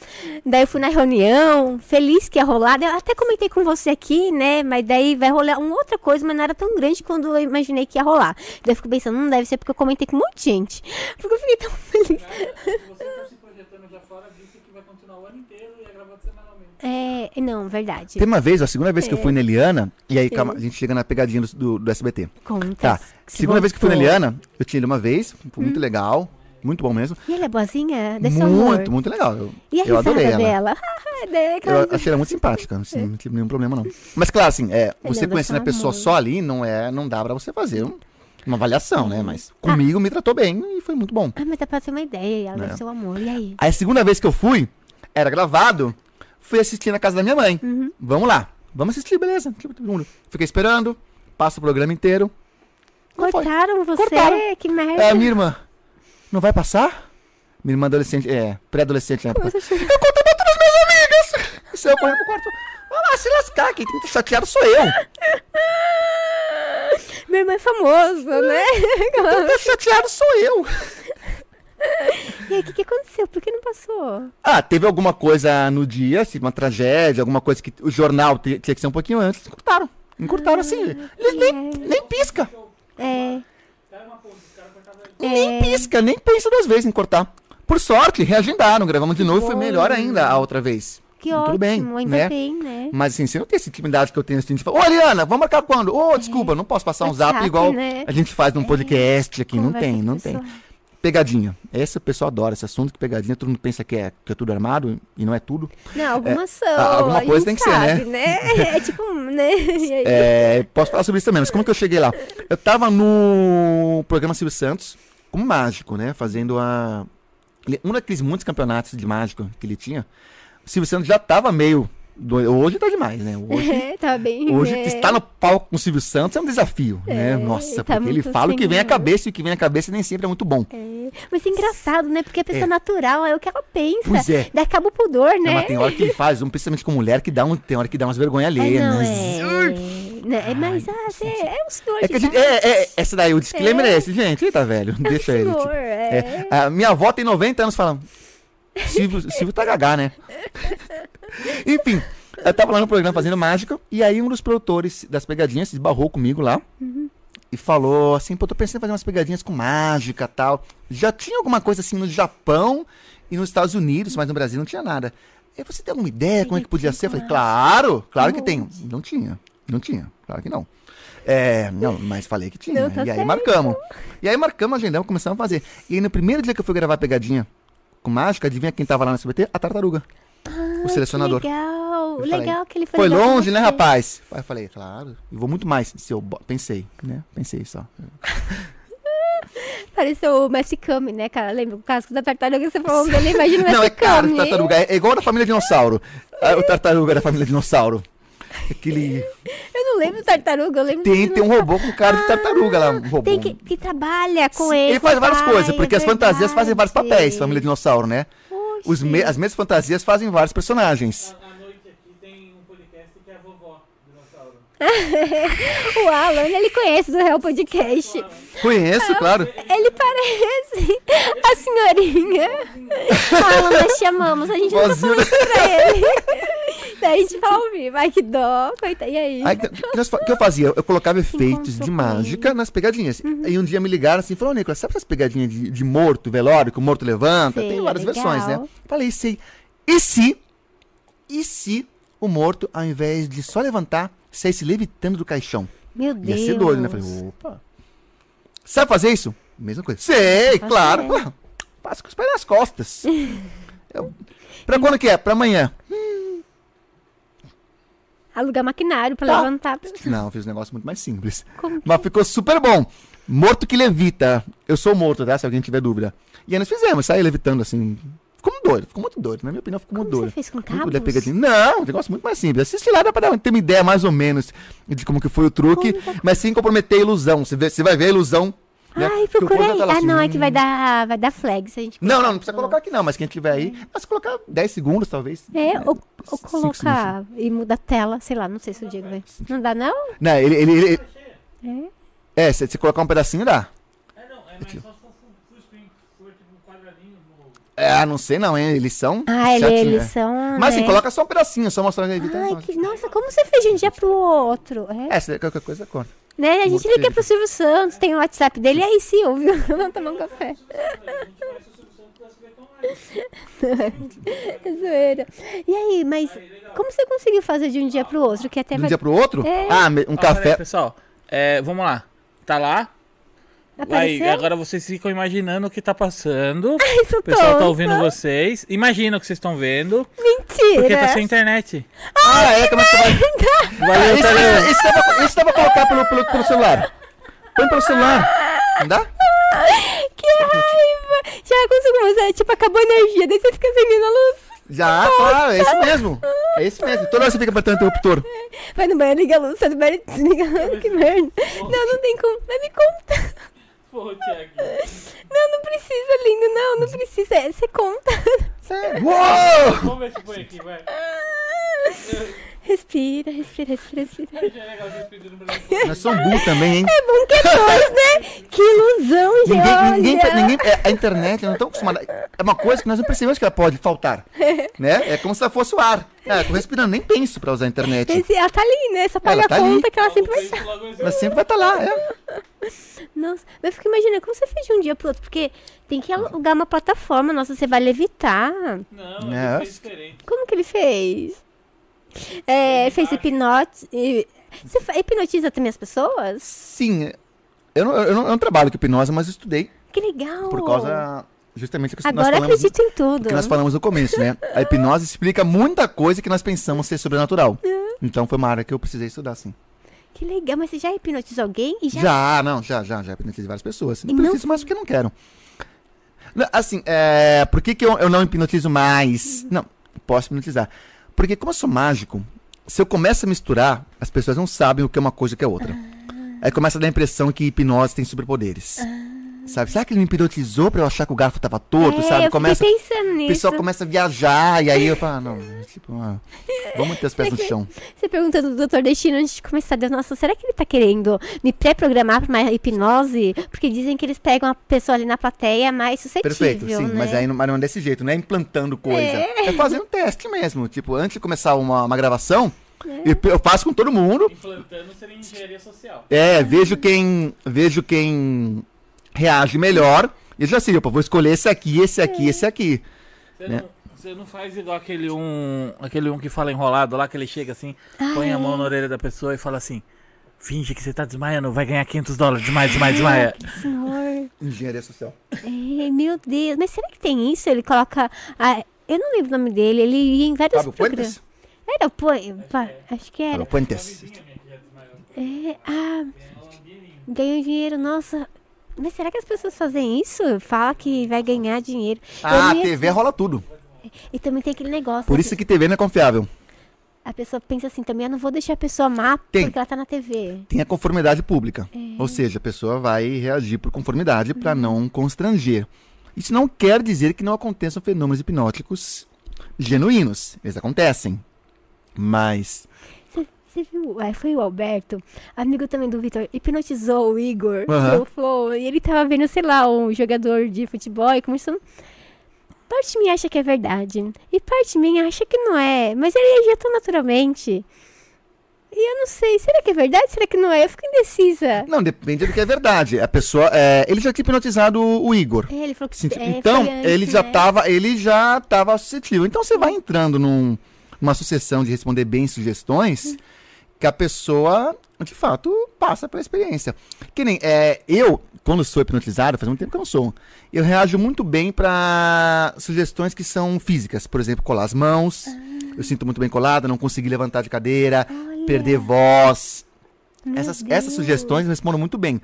daí eu fui na reunião, feliz que ia rolar, daí eu até comentei com você aqui, né, mas daí vai rolar uma outra coisa, mas não era tão grande quando eu imaginei que ia rolar. Daí eu fico pensando, não deve ser porque eu comentei com um monte de gente, porque eu fiquei tão feliz. Você tá se projetando já fora, disse que vai continuar o ano inteiro e é gravado semanalmente. É, não, verdade. Tem uma vez, a segunda vez que eu É. fui na Eliana, e aí calma, a gente chega na pegadinha do, do, do SBT. Conta. Tá. se Segunda vez que fui na voltou. Eliana, eu tinha ido uma vez, foi muito legal, muito bom mesmo. E ela é boazinha? Deve. Muito, muito legal. Eu, E a eu adorei ela. dela? (laughs) Eu achei ela muito simpática, (laughs) assim, não tive nenhum problema não. Mas claro, assim, é, você deve conhecendo a pessoa amor. só ali, não é, não dá pra você fazer um- uma avaliação, né? Mas Ah. comigo me tratou bem e foi muito bom. Ah, mas dá pra ter uma ideia, ela É. deve ser um amor. E aí? Aí a segunda vez que eu fui, era gravado, fui assistir na casa da minha mãe. Uhum. Vamos lá, vamos assistir, beleza. Fiquei esperando, passa o programa inteiro. Não foi. Cortaram você? Cortaram. Que merda. É, minha irmã, não vai passar? Minha irmã adolescente, é, pré-adolescente na época. Eu contei pra todas as minhas amigas. E saiu correndo pro quarto. Vai lá, se lascar, quem tem que estar chateado sou eu. Meu irmão é famoso, né? Quem tá chateado sou eu. (laughs) e aí, o que, que aconteceu? Por que não passou? Ah, teve alguma coisa no dia, assim, uma tragédia, alguma coisa que o jornal tinha que ser um pouquinho antes. Encurtaram. Encurtaram assim. Eles nem, nem pisca. É. Nem pisca, nem pensa duas vezes em cortar. Por sorte, reagendaram, gravamos de novo e foi melhor ainda a outra vez. Que E ótimo, Tudo bem, ainda né? bem, né? Mas assim, você não tem essa intimidade que eu tenho assim, de falar, ô Ariana, vamos marcar quando? Ô, desculpa, não posso passar um zap WhatsApp, igual né? a gente faz num podcast aqui. Não Conversa tem, com não a tem. Pegadinha. Esse o pessoal adora esse assunto, que pegadinha, todo mundo pensa que é, que é tudo armado e não é tudo. Não, algumas são. ah, alguma coisa tem que ser, né? sabe, né? (laughs) É tipo, né? É, posso falar sobre isso também, mas como que eu cheguei lá? Eu tava no programa Silvio Santos, como mágico, né? Fazendo a. Um daqueles muitos campeonatos de mágico que ele tinha. O Silvio Santos já tava meio. Hoje tá demais, né? Hoje, (laughs) É, tá bem. hoje né? estar no palco com o Silvio Santos é um desafio, né? É, Nossa, tá porque ele fala o que vem à assim, cabeça e o que vem à cabeça nem sempre é muito bom. É, Mas é engraçado, né? Porque a pessoa É. natural é o que ela pensa. Pois é. Daí acaba o pudor, Não, né? mas tem hora que ele faz, um, principalmente com mulher, que dá um, tem hora que dá umas vergonhas É, alheias. não, né? é. Né? Mas, ah, é um senhor É gente, é, é, essa daí, o disclaimer é, esse, gente. Eita, velho, deixa ele. senhor, tipo, é. é, a minha avó tem 90 anos falando. Silvio, Silvio tá gagá, né? Enfim, eu tava lá no programa fazendo mágica, e aí um dos produtores das pegadinhas se esbarrou comigo lá. E falou assim, pô, tô pensando em fazer umas pegadinhas com mágica tal. Já tinha alguma coisa assim no Japão e nos Estados Unidos, mas no Brasil não tinha nada. E você tem alguma ideia como é que podia ser? Eu falei, claro, claro que tenho. Não tinha, não tinha, claro que não. É, não, mas falei que tinha. Não, tá e aí certo. marcamos. E aí marcamos, agendamos, começamos a fazer. E aí no primeiro dia que eu fui gravar a pegadinha com mágica, adivinha quem tava lá no SBT? A tartaruga. o selecionador. Que legal, Eu falei, legal que ele foi Foi longe, né, rapaz? Aí eu falei, claro, eu vou muito mais. Se eu pensei, né? Pensei só. (laughs) Pareceu o Messi Kami, né, cara? Lembra o casco da tartaruga? Você falou dele, imagina o Messi Não, é cara de Kami. tartaruga. É é igual da família dinossauro. Ah, O tartaruga da família dinossauro. Aquele. Eu não lembro tartaruga, eu lembro Tem, tem um robô com cara de tartaruga lá. Um robô. Tem que, que trabalha com ele. Ele faz várias coisas, porque é as fantasias fazem vários papéis, família dinossauro, né? Os me- as mesmas fantasias fazem vários personagens. À noite aqui tem um podcast que é a vovó dinossauro. (laughs) O Alan, ele conhece do Real Podcast. Conheço, claro. Ele parece a senhorinha. (laughs) Alan, nós te amamos. A gente nunca Vozinho falou isso pra ele. (laughs) Daí a gente fala ao vivo. Ai, que dó. Coitado. E aí? Aí, o que eu fazia? Eu colocava efeitos de mágica nas pegadinhas. E um dia me ligaram assim, falou, Nicolas, sabe essas pegadinhas de, de morto, velório, que o morto levanta? Sei, Tem várias legal. versões, né? Falei, sei. E se, e se o morto, ao invés de só levantar, saísse levitando do caixão? Meu Ia Deus. ser doido, né? Falei, opa. Sabe fazer isso? Mesma coisa. Sei, Fazer. claro. Pô, Passo com os pés nas costas. (laughs) Eu- pra quando que é? Pra amanhã. Alugar maquinário pra Tá. levantar. Não, fiz um negócio muito mais simples. Como que- Mas ficou super bom. Morto que levita. Eu sou morto, tá? Se alguém tiver dúvida. E aí nós fizemos, saí levitando assim. Ficou muito doido, ficou muito doido. Na minha opinião, ficou muito Como você doido. fez com cabos? doido, pegadinha. Não, um negócio muito mais simples. Assiste lá, dá pra ter uma ideia mais ou menos de como que foi o truque, mas sem comprometer a ilusão. Você, vê- você vai ver a ilusão. né? Ai, procura povo aí. Ah, assim, não, é que vai hum. dar, vai dar flag se a gente Não, não, não precisa colocar aqui não, mas quem tiver aí, mas colocar 10 segundos talvez. É, ou, ou Cinco colocar e muda a tela, sei lá, não sei se o Diego vai. Não dá, não? Não, ele. ele, ele- É. é, se você colocar um pedacinho dá. É, não, é mais só se for full, full screen. Se for tipo um quadradinho É, não sei não, hein? Eles são. Ah, ele, eles é. são. Mas assim, né? coloca só um pedacinho, só mostrando aí. Ai, que, nossa, como você fez de um dia pro outro? É, É, se qualquer coisa corta. né? A gente Gostei. liga pro Silvio Santos, tem o WhatsApp dele, e aí sim, ouviu? (laughs) Vamos tomar um café. A. (laughs) É zoeira. E aí, mas como você conseguiu fazer de um dia pro outro? Que até De um vai dia pro outro? É. Ah, um peraí, café. pessoal, é, vamos lá. Tá lá? Aí, agora vocês ficam imaginando o que tá passando. (laughs) Isso O pessoal tá ouvindo vocês. Imagina o que vocês estão vendo. Mentira. Porque tá sem internet. Ah, é? Como é que você vai. Valeu, Esse, Tadeu. esse, esse, dá pra, dá pra colocar pelo, pelo, pelo celular. Põe pelo celular. Não dá? Que raiva! Já conseguiu, mas é, tipo, acabou a energia, daí você fica acendendo a luz. Já, claro, é isso mesmo. É isso mesmo. Toda hora você fica apertando o interruptor. Vai no banheiro, liga a luz, sai do banheiro, (laughs) desliga a luz, que merda. Não, não tem como, vai me conta. Pô, Thiago. Não, não precisa, lindo, não, não precisa, é, você conta. Sério. Uou! Vamos ver se põe aqui, vai. Respira, respira, respira, respira. É. Nós somos burros também, hein? É bom que é dois, né? Que ilusão, gente. Ninguém, ninguém, olha. ninguém, é, a internet, eu não tô acostumado. É uma coisa que nós não percebemos que ela pode faltar. (laughs) Né? É como se ela fosse o ar. É, tô respirando, nem penso pra usar a internet. Esse- ela tá ali, né? Só paga Ela a tá ali. conta que ela sempre vai logo Ela sempre vai estar lá, é. (laughs) Nossa, mas eu fico imaginando, como você fez de um dia pro outro? Porque tem que alugar uma plataforma, nossa, você vai levitar. Não, É. é diferente. Como que ele fez? É, fez hipnote. e- Você hipnotiza também as pessoas? Sim, eu não, eu, não, eu não trabalho com hipnose, mas estudei Que legal! por causa justamente que nós Agora falamos, acredito em tudo. que nós falamos no começo, né? A hipnose explica muita coisa que nós pensamos ser sobrenatural. (laughs) Então foi uma área que eu precisei estudar, sim. Que legal, mas você já hipnotizou alguém? E já... Já, não, já, já, já hipnotizei várias pessoas. Não E não- preciso mais porque não quero. Assim, é, por que, que eu, eu não hipnotizo mais? Não, posso hipnotizar. Porque como eu sou mágico, se eu começo a misturar, as pessoas não sabem o que é uma coisa e o que é outra. Aí começa a dar a impressão que hipnose tem superpoderes. Sabe? Será que ele me hipnotizou pra eu achar que o garfo tava torto, é, sabe? eu Começa, pensando o nisso. pessoal começa a viajar, e aí eu falo, ah, não, (laughs) tipo, ah, vamos ter os pés no chão. Você perguntando do Dr. Destino antes de começar, Deus, nossa, será que ele tá querendo me pré-programar pra uma hipnose? Porque dizem que eles pegam a pessoa ali na plateia mais suscetível, Perfeito, sim, né? mas aí não, mas não é desse jeito, não é implantando coisa. É, fazendo um teste mesmo. Tipo, antes de começar uma, uma gravação, É. eu, faço com todo mundo. Implantando seria engenharia social. É, vejo quem. Vejo quem reage melhor. E já sei, opa, vou escolher esse aqui, esse aqui, esse aqui. Você, Né? não, você não faz igual aquele um. Aquele um que fala enrolado lá, que ele chega assim, põe a mão na orelha da pessoa e fala assim. Finge que você tá desmaiando, vai ganhar 500 dólares, desmaia, desmaia, desmaia. (laughs) Senhor, Engenharia social. é, meu Deus, mas será que tem isso? Ele coloca. ah, eu não lembro o nome dele, ele ia em vários Fábio programas. Puentes? Era o pá, acho que era. Fábio Puentes. É, ah, ganhou dinheiro, nossa. Mas será que as pessoas fazem isso? Fala que vai ganhar dinheiro. Ah, ia- TV rola tudo. E também tem aquele negócio. Por isso que TV não é confiável. A pessoa pensa assim também, eu não vou deixar a pessoa má Tem. porque ela tá na TV. Tem a conformidade pública. É. Ou seja, a pessoa vai reagir por conformidade para não constranger. Isso não quer dizer que não aconteçam fenômenos hipnóticos genuínos. Eles acontecem. Mas. Você viu? Ah, foi o Alberto, amigo também do Vitor, hipnotizou o Igor Aham. pelo Flow. E ele tava vendo, sei lá, um jogador de futebol e começando. Parte de mim acha que é verdade. E parte de mim acha que não é. Mas ele reagiu tão naturalmente. E eu não sei, será que é verdade? Será que não é? Eu fico indecisa. Não, depende do que é verdade. A pessoa. é, ele já tinha hipnotizado o, o Igor. É, ele falou que Sim, é, então, antes, ele já né? tava, ele já tava suscetível. Então você vai entrando num, numa sucessão de responder bem sugestões que a pessoa, de fato, passa pela experiência. Que nem é, eu, quando sou hipnotizado, faz muito tempo que eu não sou, eu reajo muito bem para sugestões que são físicas. Por exemplo, colar as mãos. Eu sinto muito bem colada, não conseguir levantar de cadeira, Olha, perder voz. meu Essas, essas sugestões respondem muito bem.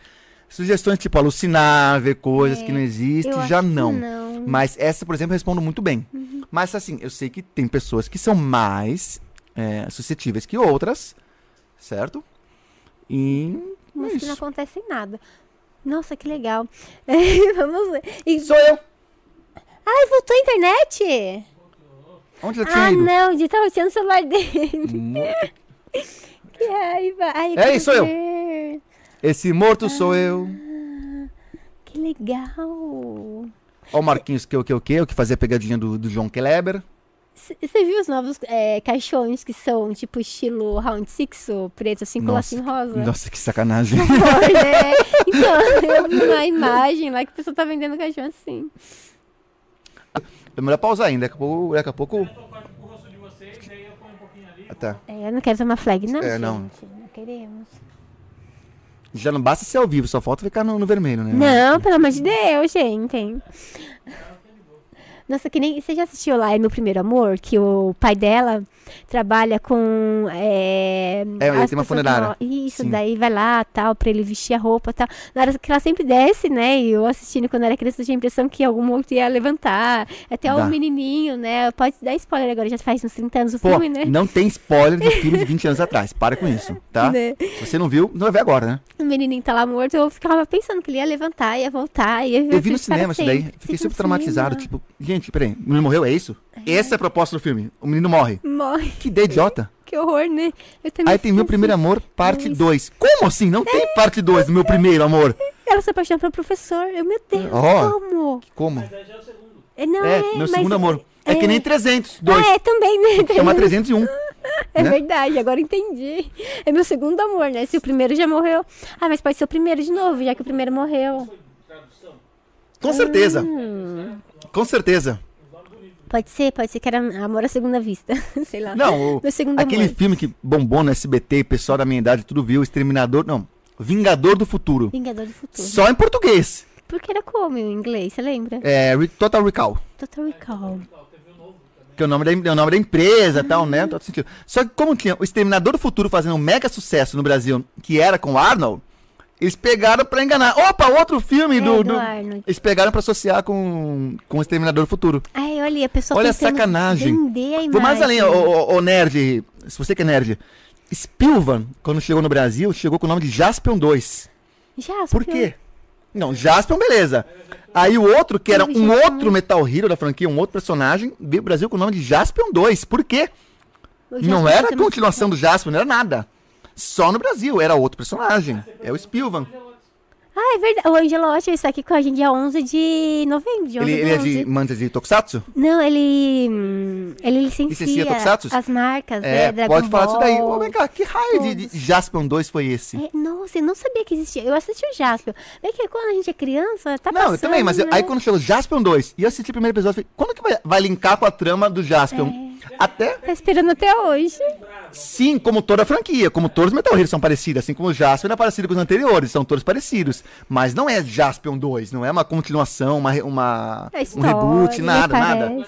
Sugestões tipo alucinar, ver coisas que não existem, É, já não. não. Mas essa, por exemplo, eu respondo muito bem. Mas assim, eu sei que tem pessoas que são mais é, suscetíveis que outras, certo? E. Mas é que não isso. acontece nada. Nossa, que legal. (laughs) Vamos ver. E- Sou eu! Ai, voltou a internet? Onde tinha Ah, ido? não, de tava tirando o celular dele. Mo- (laughs) Que raiva. Ai, eu É, eu. Esse morto sou eu. Que legal. Ó o Marquinhos que o que o que, o que fazia a pegadinha do, do João Kleber. Você viu os novos é, caixões que são tipo estilo Round Six, ou preto assim, com lacinho rosa? Nossa, que sacanagem. (laughs) Né? (laughs) Então, eu vi uma imagem lá que a pessoa tá vendendo caixão assim. É melhor pausar ainda, daqui a pouco. Daqui a pouco... Vocês, aí eu ponho um pouquinho ali. Ah, tá. É, eu não quero tomar flag, não, É, gente. não. Não queremos. Já não basta ser ao vivo, só falta ficar no, no vermelho, né? Não, pelo amor de Deus, gente. Nossa, que nem. Você já assistiu lá no Primeiro Amor? Que o pai dela trabalha com. É, É, ele tem uma funerária. que Isso, Sim. daí vai lá, tal, pra ele vestir a roupa tal. Na hora que ela sempre desce, né? E eu assistindo quando era criança, eu tinha a impressão que algum outro ia levantar. Até Dá. o menininho, né? Pode dar spoiler agora, já faz uns 30 anos o Pô, filme, né? não tem spoiler de filme de 20 anos atrás. Para com isso, tá? (laughs) Né? Você não viu, não vai ver agora, né? O menininho tá lá morto, eu ficava pensando que ele ia levantar, ia voltar, ia Eu vi no cinema isso daí. sempre. Fiquei super traumatizado. cinema? Tipo, gente, peraí, o menino morreu, é isso? Essa é a proposta do filme. O menino morre. Morre, Que ideia idiota. (laughs) que horror, né? Eu também Aí tem Meu Primeiro assim. Amor, parte Dois. 2. Como assim? Não tem parte 2 do Meu Primeiro Amor. Ela se apaixona pelo professor. Eu, meu Deus, Ó. como? Como? Mas aí já é o segundo. É, não, É, é, Meu mas- Segundo Amor. É que é. nem 300, 2. Ah, é também, né? Chama 301. (laughs) É né? verdade, agora entendi. É meu segundo amor, né? Se o primeiro já morreu. Ah, mas pode ser o primeiro de novo, já que o primeiro morreu. Com certeza. Hum. Com certeza. Pode ser, pode ser que era amor à segunda vista. (laughs) Sei lá. Não, o- aquele amor. filme que bombou no SBT, o pessoal da minha idade tudo viu, Exterminador, não, Vingador do Futuro. Vingador do Futuro. Só em português. Porque era como em inglês, você lembra? É, Total Recall. Total Recall. Que é o nome da, é o nome da empresa e tal, né? Todo sentido. Só que como tinha o Exterminador do Futuro fazendo um mega sucesso no Brasil, que era com o Arnold, eles pegaram pra enganar. Opa, outro filme É, do, do. Eles pegaram pra associar com, com o Exterminador do Futuro. Ai, olha, a pessoa Olha a sacanagem. A. Vou mais além, ô, nerd, se você que é nerd. Spielvan, quando chegou no Brasil, chegou com o nome de Jaspion 2. Já, Por quê? Não, Jaspion, beleza. Aí o outro, que era um Jaspion. outro Metal Hero da franquia, um outro personagem, veio pro Brasil com o nome de Jaspion 2. Por quê? Não era uma- continuação do Jaspion, não era nada. Só no Brasil, era outro personagem. É o Spilvan. Ah, é verdade. O Angelo Ocha está aqui com a gente dia 11 de novembro. De 11 Ele, ele é 11. de manda de Tokusatsu? Não, ele. hum, Ele licencia, Licencia Tokusatsu? as marcas, É, né? Pode falar disso daí. Ball. Ô, vem cá, que raio de, de Jaspion 2 foi esse? É, nossa, eu não sabia que existia. Eu assisti o Jasper. É que quando a gente é criança, tá Não, passando, eu também, mas eu- né? aí quando chegou Jaspion 2, e eu assisti o primeiro episódio, eu falei, quando que vai, vai linkar com a trama do Jaspion? É. Até, Tá esperando até hoje. sim, como toda a franquia, como todos os Metal Heroes são parecidos, assim como o Jaspion é parecido com os anteriores, são todos parecidos. Mas não é Jaspion 2, não é uma continuação, uma, uma A um história, reboot, nada, nada.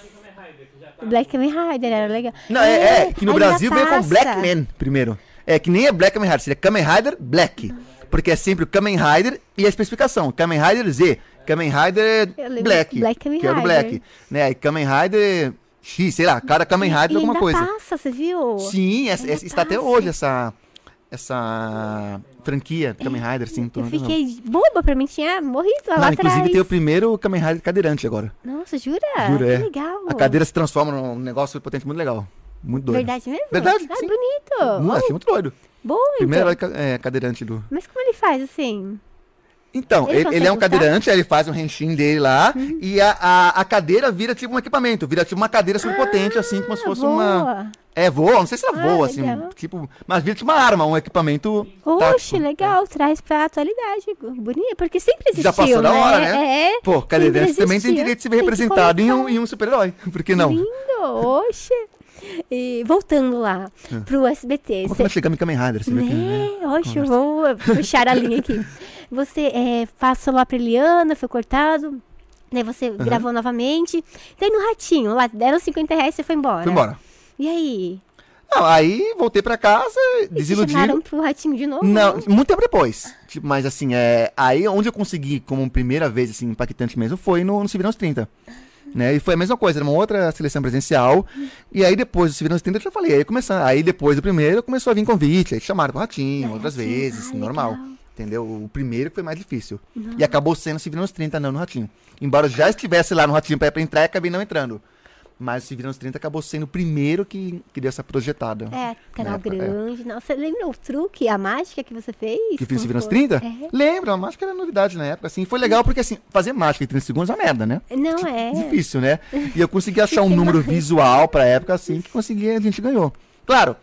Black Kamen Rider era legal. Não, é, é que no Brasil veio com. Black Man primeiro. É que nem é Black Kamen Rider, seria Kamen Rider Black. Porque é sempre o Kamen Rider e a especificação. Kamen Rider Z, Kamen Rider Black, Black Kamen que era o Rider. Black. Né? E Kamen Rider X, sei lá, cada Kamen Rider é alguma ainda coisa. passa, você viu? Sim, essa- Ainda essa- está até passa. hoje essa, essa franquia Kamen Rider, sim. tô Eu fiquei boba pra mim, tinha morrido lá Não, atrás. inclusive tem o primeiro Kamen Rider cadeirante agora. Nossa, jura? Juro, que é. legal. A cadeira se transforma num negócio potente muito legal. Muito doido. Verdade mesmo? Verdade, Ah, sim. bonito. Achei muito doido. Bom, Primeiro então. herói ca- é, cadeirante do. Mas como ele faz assim? Então, Ele ele, ele é um cadeirante, aí ele faz um renchinho dele lá, e a, a, a cadeira vira tipo um equipamento, vira tipo uma cadeira superpotente, assim, como se fosse uma. Boa. É, voa, não sei se ela Ah, voa, assim, legal. tipo. Mas vira tipo uma arma, um equipamento. Oxe, legal, traz pra atualidade. Bonito, porque sempre existiu, Já passou da né? hora, né? É, Pô, cadeirante também tem direito de se ver que representado em um, em um super-herói. (laughs) Por que não? Lindo, oxe. E voltando lá pro SBT. É. Como que cê- nós chegamos em Kamen Rider? Você que, né? Né? Oxe, vou puxar a linha aqui. (laughs) Você é, passou lá pra Eliana, foi cortado. Daí você gravou novamente. Daí no ratinho, lá, deram 50 reais e você foi embora. Fui embora. E aí? Não, aí voltei pra casa, E desiludido. chamaram pro ratinho de novo? Não, muito tempo depois. Tipo, mas assim, é, aí onde eu consegui como primeira vez, assim, impactante mesmo, foi no, no Se Viram os 30. Né? E foi a mesma coisa, era uma outra seleção presencial. E aí depois do os 30 eu já falei, aí começando. Aí depois do primeiro começou a vir convite, aí chamaram pro Ratinho, Ah, outras sim. vezes, Ah, normal. legal. Entendeu? O primeiro que foi mais difícil. E acabou sendo Se Viram os 30 não no Ratinho. Embora eu já estivesse lá no Ratinho pra, pra entrar, acabei não entrando. Mas o Se Viram os 30 acabou sendo o primeiro que, que deu essa projetada. É, canal época, é. grande. Nossa, você lembra o truque, a mágica que você fez? Que fiz Se Viram os foi? 30? É. Lembro, a mágica era novidade na época, assim. Foi legal porque, assim, fazer mágica em 30 segundos é uma merda, né? Não é. Difícil, né? (laughs) E eu consegui achar um número visual pra época, assim, que consegui, a gente ganhou. Claro,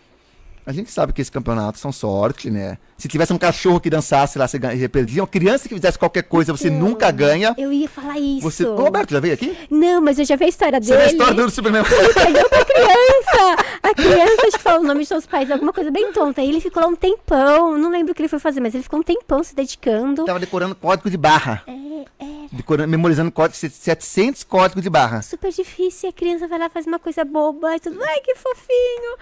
a gente sabe que esse campeonato são sorte, né? Se tivesse um cachorro que dançasse lá, você ganha- você perdia. Uma criança que fizesse qualquer coisa, você Então, nunca ganha. Eu ia falar isso. Você... Ô, Roberto, já veio aqui? Não, mas eu já vi a história Você dele. viu a história do Superman? Perdeu pra criança! A criança, acho que falou o nome de seus pais, alguma coisa bem tonta. E ele ficou lá um tempão, não lembro o que ele foi fazer, mas ele ficou um tempão se dedicando. Tava decorando código de barra. É, é Decorando, memorizando código, 700 códigos de barra. super difícil. E a criança vai lá faz uma coisa boba e tudo. Ai, que fofinho!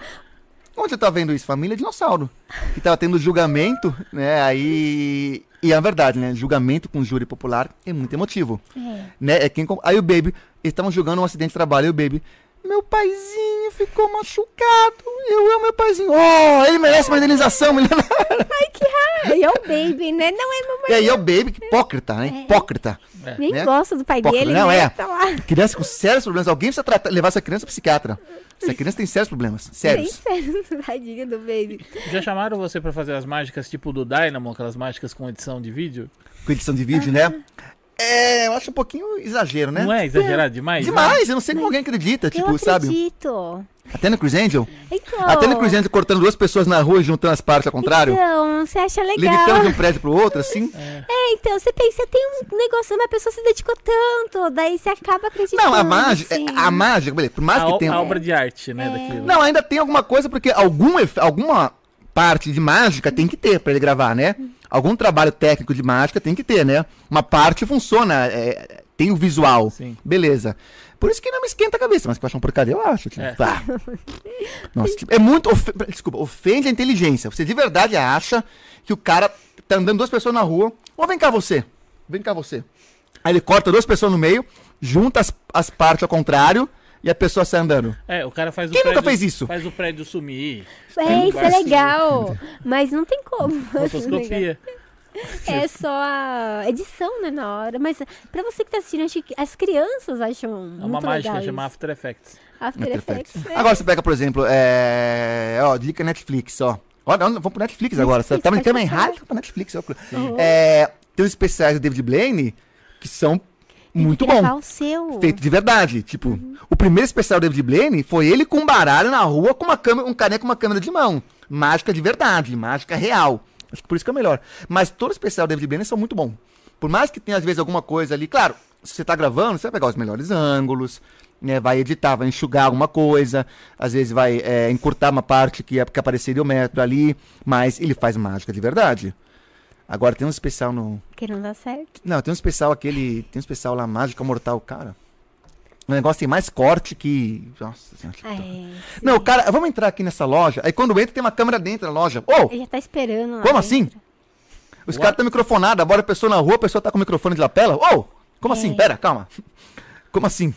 Onde eu tava vendo isso? Família Dinossauro. Que tava tendo julgamento, né? Aí. E é verdade, né? Julgamento com júri popular é muito emotivo. É. Né? É quem... Aí o Baby, eles estavam julgando um acidente de trabalho. E o Baby, meu paizinho ficou machucado. Eu amo meu paizinho. Oh, ele merece uma indenização milionária. Ai, que raiva! E é o baby, né? Não é mamãe. E aí é o Baby, que hipócrita, né? Hipócrita. Nem né? gosta do pai Hipócrita. dele, Não, né? é. Tá lá. Criança com sérios problemas. Alguém precisa tratar, levar essa criança pro psiquiatra. Essa criança tem sérios problemas. Sérios. (laughs) sério, tadinha do baby. Já chamaram você pra fazer as mágicas tipo do Dynamo, aquelas mágicas com edição de vídeo? Com edição de vídeo, né? É, eu acho um pouquinho exagero, né? Não é exagerado demais? né? Demais, eu não sei como alguém acredita, tipo, eu sabe? acredito. Até no Chris Angel. Então, Até no Chris Angel cortando duas pessoas na rua e juntando as partes ao contrário. Então, você acha legal. Levitando de um prédio pro outro, assim. (laughs) É, então, você pensa, tem um negócio, uma pessoa se dedicou tanto, daí você acaba acreditando. Não, a mágica, assim. a mágica, beleza, por mais A, que o- tenha... a obra de arte, né, daquilo. Não, ainda tem alguma coisa, porque algum, alguma parte de mágica tem que ter pra ele gravar, né? Algum trabalho técnico de mágica tem que ter, né? Uma parte funciona, é, tem o visual. Sim. Beleza. Por isso que não me esquenta a cabeça, mas que eu acho uma porcaria, eu acho. Tipo, É. tá. Nossa, tipo, é muito. ofe- Desculpa, ofende a inteligência. Você de verdade acha que o cara tá andando duas pessoas na rua. Ô, vem cá você. Vem cá você. Aí ele corta duas pessoas no meio, junta as, as partes ao contrário e a pessoa sai andando. É, o cara faz o Quem nunca prédio, fez isso? Faz o prédio sumir. É, isso é Faz- legal. Mas não tem como. Rotoscopia. (laughs) É só a edição, né, na hora. Mas pra você que tá assistindo, acho que as crianças acham É uma muito mágica, legal chama. After Effects. After After Effects. é. Agora você pega, por exemplo, é... Ó, dica Netflix, ó. Olha, vamos pro Netflix agora. Você tá me falar. errado pra Netflix. Ó. Uhum. É, tem os especiais do David Blaine que são muito bons. o seu. Feito de verdade. Tipo, Uhum. o primeiro especial do David Blaine foi ele com um baralho na rua com uma câmera, um caneco com uma câmera de mão. Mágica de verdade, mágica real. Acho que por isso que é o melhor. Mas todo especial do David Blaine são muito bom. Por mais que tenha, às vezes, alguma coisa ali, claro, se você tá gravando, você vai pegar os melhores ângulos, né? Vai editar, vai enxugar alguma coisa, às vezes vai é, encurtar uma parte que, é, que apareceria o metro ali, mas ele faz mágica de verdade. Agora tem um especial no. Que não dá certo. Não, tem um especial aquele. Tem um especial lá, Mágica Mortal, cara. O negócio tem mais corte que. Nossa senhora. É, Não, cara, vamos entrar aqui nessa loja. Aí quando entra, tem uma câmera dentro da loja. Ô! Ele já tá esperando lá Como dentro. assim? Os caras estão microfonados, agora a pessoa na rua, a pessoa tá com o microfone de lapela. Ô! Como assim? É. Pera, calma. Como assim?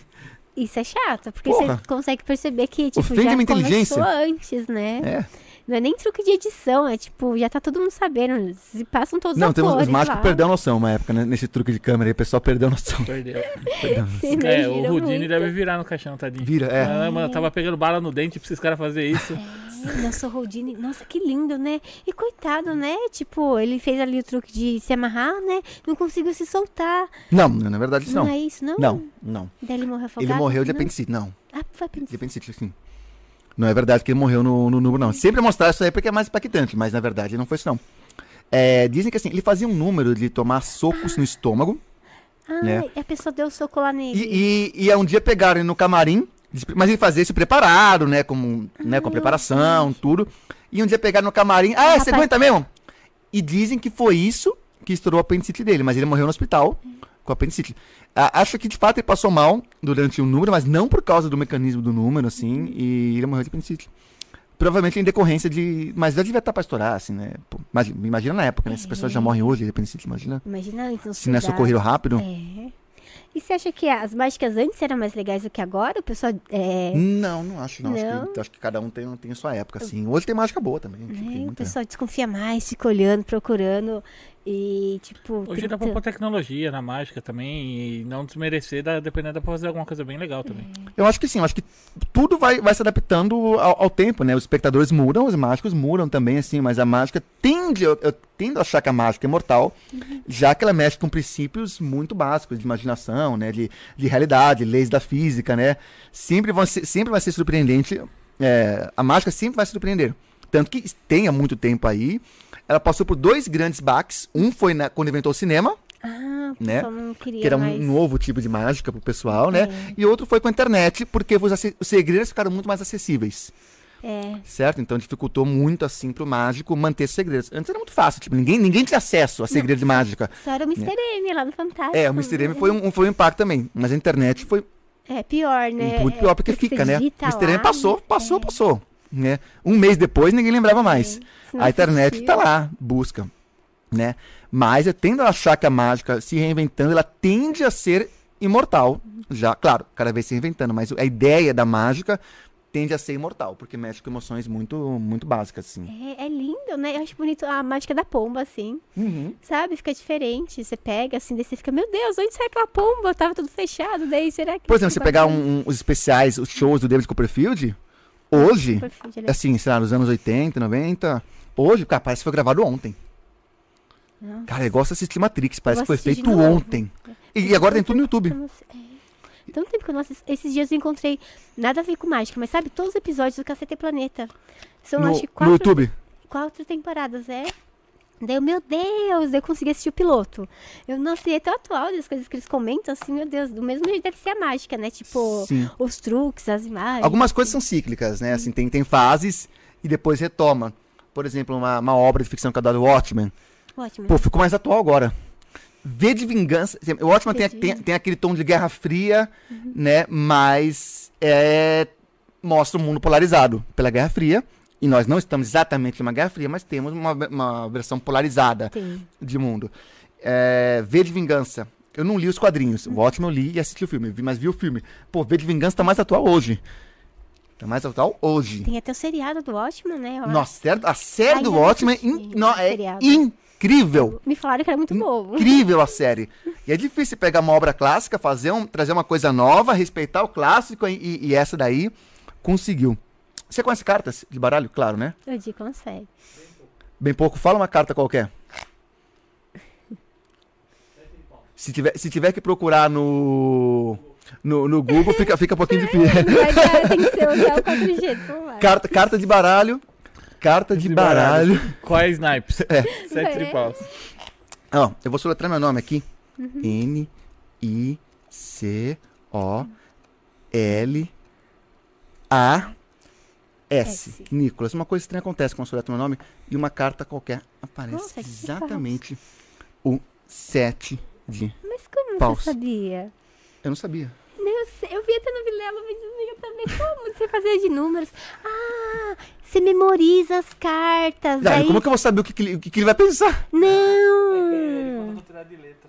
Isso é chato, porque Porra. você consegue perceber que, tipo, Ofende já a minha inteligência. antes, né? É. Não é nem truque de edição, é tipo, já tá todo mundo sabendo. Se passam todos Não, os tem uns, atores os mágicos lá. perderam a noção uma época, né? Nesse truque de câmera aí, o pessoal perdeu a noção. Perdeu. (laughs) Você É, o Rudini muito. deve virar no caixão, tadinho. Vira, é. Ah, mano, tava pegando bala no dente pra esses caras fazerem isso. É, Nossa, o Houdini, nossa, que lindo, né? E coitado, né? Tipo, ele fez ali o truque de se amarrar, né? Não conseguiu se soltar. Não, na verdade Não, não. é isso, não? Não, não. Daí ele morreu afogado? Ele morreu de não? apendicite, não. Ah, foi De apendicite. apendicite, sim. Não é verdade que ele morreu no, no número, não. Sempre mostrar isso aí porque é mais impactante, mas na verdade não foi isso, não. É, dizem que assim, ele fazia um número de tomar socos no estômago. Ah, né? e a pessoa deu soco lá nele. E, e, e um dia pegaram ele no camarim, mas ele fazia isso preparado, né? Com, né, com a preparação, tudo. E um dia pegaram no camarim. Ah, você Rapaz- aguenta mesmo? E dizem que foi isso que estourou o apendicite dele, mas ele morreu no hospital com apendicite. Acho que de fato ele passou mal durante o número, mas não por causa do mecanismo do número, assim, e ele morreu de apendicite. Provavelmente em decorrência de. Mas já devia estar pra estourar, assim, né? Pô, imagina, imagina na época, né? Essas pessoas já morrem hoje de apendicite, imagina. Imagina antes, não Se não é socorrido rápido. É. E você acha que as mágicas antes eram mais legais do que agora? O pessoal. É, Não, não acho não. Acho, Não? que, acho que cada um tem, tem a sua época, assim. Hoje tem mágica boa também. né, tem O pessoal desconfia mais, fica olhando, procurando. E, tipo. Hoje dá pra pôr tecnologia na mágica também e não desmerecer, dá, dependendo, dá pra fazer alguma coisa bem legal também. Eu acho que sim, eu acho que tudo vai, vai se adaptando ao, ao tempo, né? Os espectadores mudam, os mágicos mudam também, assim, mas a mágica tende, eu, eu tendo a achar que a mágica é imortal, já que ela mexe com princípios muito básicos de imaginação, né? De, de realidade, leis da física, né? Sempre, vão ser, sempre vai ser surpreendente, é, a mágica sempre vai surpreender. Tanto que tem há muito tempo aí, ela passou por dois grandes baques. Um foi na- quando inventou o cinema, Ah, o né? que era um novo tipo de mágica pro pessoal, né? É. E outro foi com a internet, porque os, os segredos ficaram muito mais acessíveis, É. certo? Então dificultou muito, assim, pro mágico manter os segredos. Antes era muito fácil, tipo, ninguém, ninguém tinha acesso a segredos de mágica. Só era o Mr. M lá no Fantástico. É, o Mr. M foi um, foi um impacto também, mas a internet foi É pior, né? muito pior, porque você fica, né? digita Mr. M passou, né? passou, É. passou, né? Um mês depois ninguém lembrava mais. A internet assistiu. tá lá, busca, né? Mas eu tendo a achar que a mágica se reinventando, ela tende a ser imortal. Já, claro, cada vez se reinventando, mas a ideia da mágica tende a ser imortal, porque mexe com emoções muito, muito básicas, assim. É, é lindo, né? Eu acho bonito a mágica da pomba, assim. Uhum. Sabe? Fica diferente. Você pega, assim, daí você fica, meu Deus, onde sai aquela pomba? Tava tudo fechado, daí será que. Por exemplo, você pegar um- um- os especiais, os shows do David Copperfield, hoje, é- assim, sei lá, nos anos 80, 90, hoje, cara, parece que foi gravado ontem. Nossa. Cara, eu gosto de assistir Matrix, parece que foi feito ontem. E, e agora tem tudo no YouTube. É. Tanto tempo que eu não assisto. Esses dias eu encontrei nada a ver com mágica, mas sabe, todos os episódios do Cacete Planeta. São, No, acho que no quatro, YouTube. quatro temporadas, é? Daí, eu, meu Deus, eu consegui assistir o piloto. Eu, nossa, e é tão atual as coisas que eles comentam, assim, meu Deus, do mesmo jeito deve ser a mágica, né? Tipo, Sim. os truques, as imagens. Algumas coisas são cíclicas, né? Assim, tem, tem fases e depois retoma. Por exemplo, uma, uma obra de ficção que é da Watchmen. Ótimo. Pô, ficou mais atual agora. V de Vingança. O Watchmen tem, tem, tem aquele tom de Guerra Fria, né? Mas é, mostra o mundo polarizado pela Guerra Fria. E nós não estamos exatamente numa Guerra Fria, mas temos uma, uma versão polarizada Tem. de mundo. É, v de Vingança. Eu não li os quadrinhos. O Watchmen eu li e assisti o filme, vi- mas vi o filme. Pô, V de Vingança tá mais atual hoje. Tá mais atual hoje. Tem até o seriado do Watchmen, né? eu acho. Nossa, a série- a série Ai, do Watchmen assisti in- não, é seriado. incrível. Me falaram que era muito bom. Incrível a série. E é difícil pegar uma obra clássica, fazer um, trazer uma coisa nova, respeitar o clássico e, e- e essa daí conseguiu. Você conhece cartas de baralho? Claro, né? O Di consegue. Bem pouco. Fala uma carta qualquer. (laughs) Se tiver, se tiver que procurar no, no, no Google, fica, fica um pouquinho (laughs) difícil. Mas é, tem que ser usar o 4G, vamos lá. carta, carta de baralho. Carta de baralho. Quais naipes? É. Sete É. (laughs) tripaus. Ó, eu vou soletrar meu nome aqui. Uhum. N I C O L A S. S. Nicolas. Uma coisa estranha acontece quando eu soletro meu nome e uma carta qualquer aparece Nossa, exatamente o 7 de. Mas como Paus. você sabia? Eu não sabia. Eu, sei, eu vi até no Vilela um videozinho também. Como você fazia de números? Ah, você memoriza as cartas. Aí... como é que eu vou saber o que, que ele, o que que ele vai pensar? Não! vou tirar de letra.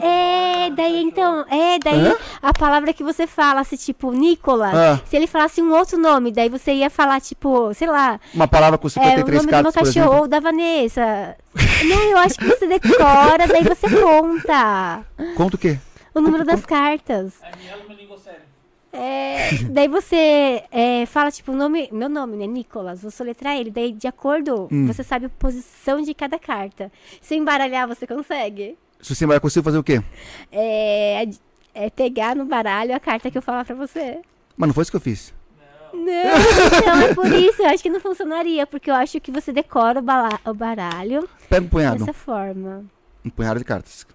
É, daí então, é, daí Hã? a palavra que você fala, se tipo, Nicolas, Ah. se ele falasse um outro nome, daí você ia falar, tipo, sei lá, Uma palavra com é, o 53 nome do meu cartas, cachorro ou da Vanessa. Não, eu acho que você decora, daí você conta Conta o quê? o número das cartas. É uma língua. É, daí você é, fala, tipo, o nome, meu nome, né, Nicolas, vou soletrar ele, daí de acordo, Hum. você sabe a posição de cada carta. Se embaralhar, você consegue? Se você vai conseguir fazer o quê? É, é pegar no baralho a carta que eu falar pra você. Mas não foi isso que eu fiz. Não, não é por isso, eu acho que não funcionaria, porque eu acho que você decora o, o baralho Pega um punhado. dessa forma. Um punhado de cartas.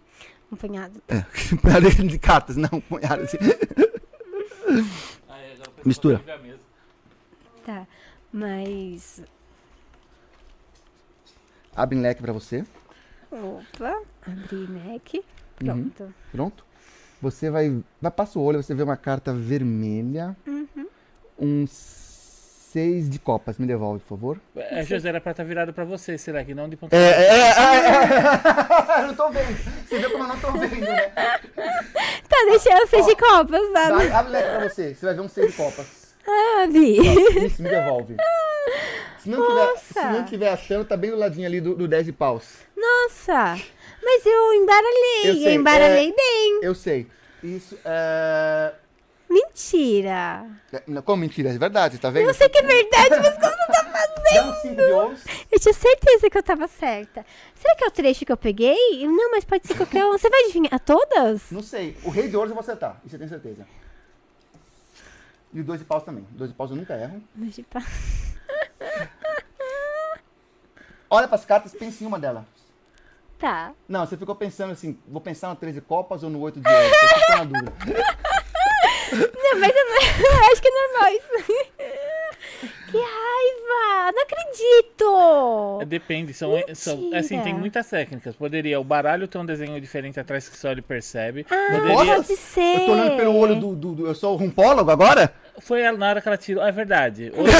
Um punhado. É, (laughs) um punhado de cartas, não um punhado de... Aí, agora o pessoal (laughs) Mistura. Tá. Mas. Abre um leque pra você. Opa, abri neck. Uhum. Pronto. Pronto? Você vai. Vai passa o olho, você vê uma carta vermelha. Uhum. Um seis de copas. Me devolve, por favor. É, José, era pra estar virado pra você, será que não de ponta É, é, é, é, (laughs) (laughs) Eu não tô vendo. Você vê como eu não tô vendo, né? (laughs) Tá, deixa eu ser de copas, tá? Vai, abre o leque pra você. Você vai ver um seis de copas. Ah, vi. Isso, me devolve. Se não, tiver, se não tiver achando, tá bem do ladinho ali do, do 10 de paus. Nossa, mas eu embaralhei. Eu Eu, sei, embaralhei é- bem. Eu sei. Isso é. Mentira. é- Como mentira? É verdade, tá vendo? Eu sei que é verdade, mas como você tá fazendo? Dá 5 de ouros. Eu tinha certeza que eu tava certa. Será que é o trecho que eu peguei? Não, mas pode ser qualquer um. Você vai adivinhar todas? Não sei. O rei de ouros eu vou acertar. Isso eu tenho certeza. E o dois de paus também. Dois de paus eu nunca erro. Mas, tipo, Olha pras cartas, pense em uma delas. Tá. Não, você ficou pensando assim, vou pensar no 13 copas ou no 8 de ouros. Você ficou na dúvida. (laughs) Não, mas eu, não, eu (laughs) acho que é normal isso. (laughs) Que raiva! Não acredito! É, Depende, são, são assim, tem muitas técnicas. Poderia o baralho ter um desenho diferente atrás que só ele percebe. Ah, Poderia, pode ser. Eu tô olhando pelo olho do, do, do- Eu sou o rumpólogo agora? foi ela na hora que ela tirou, é verdade. (laughs) Outra-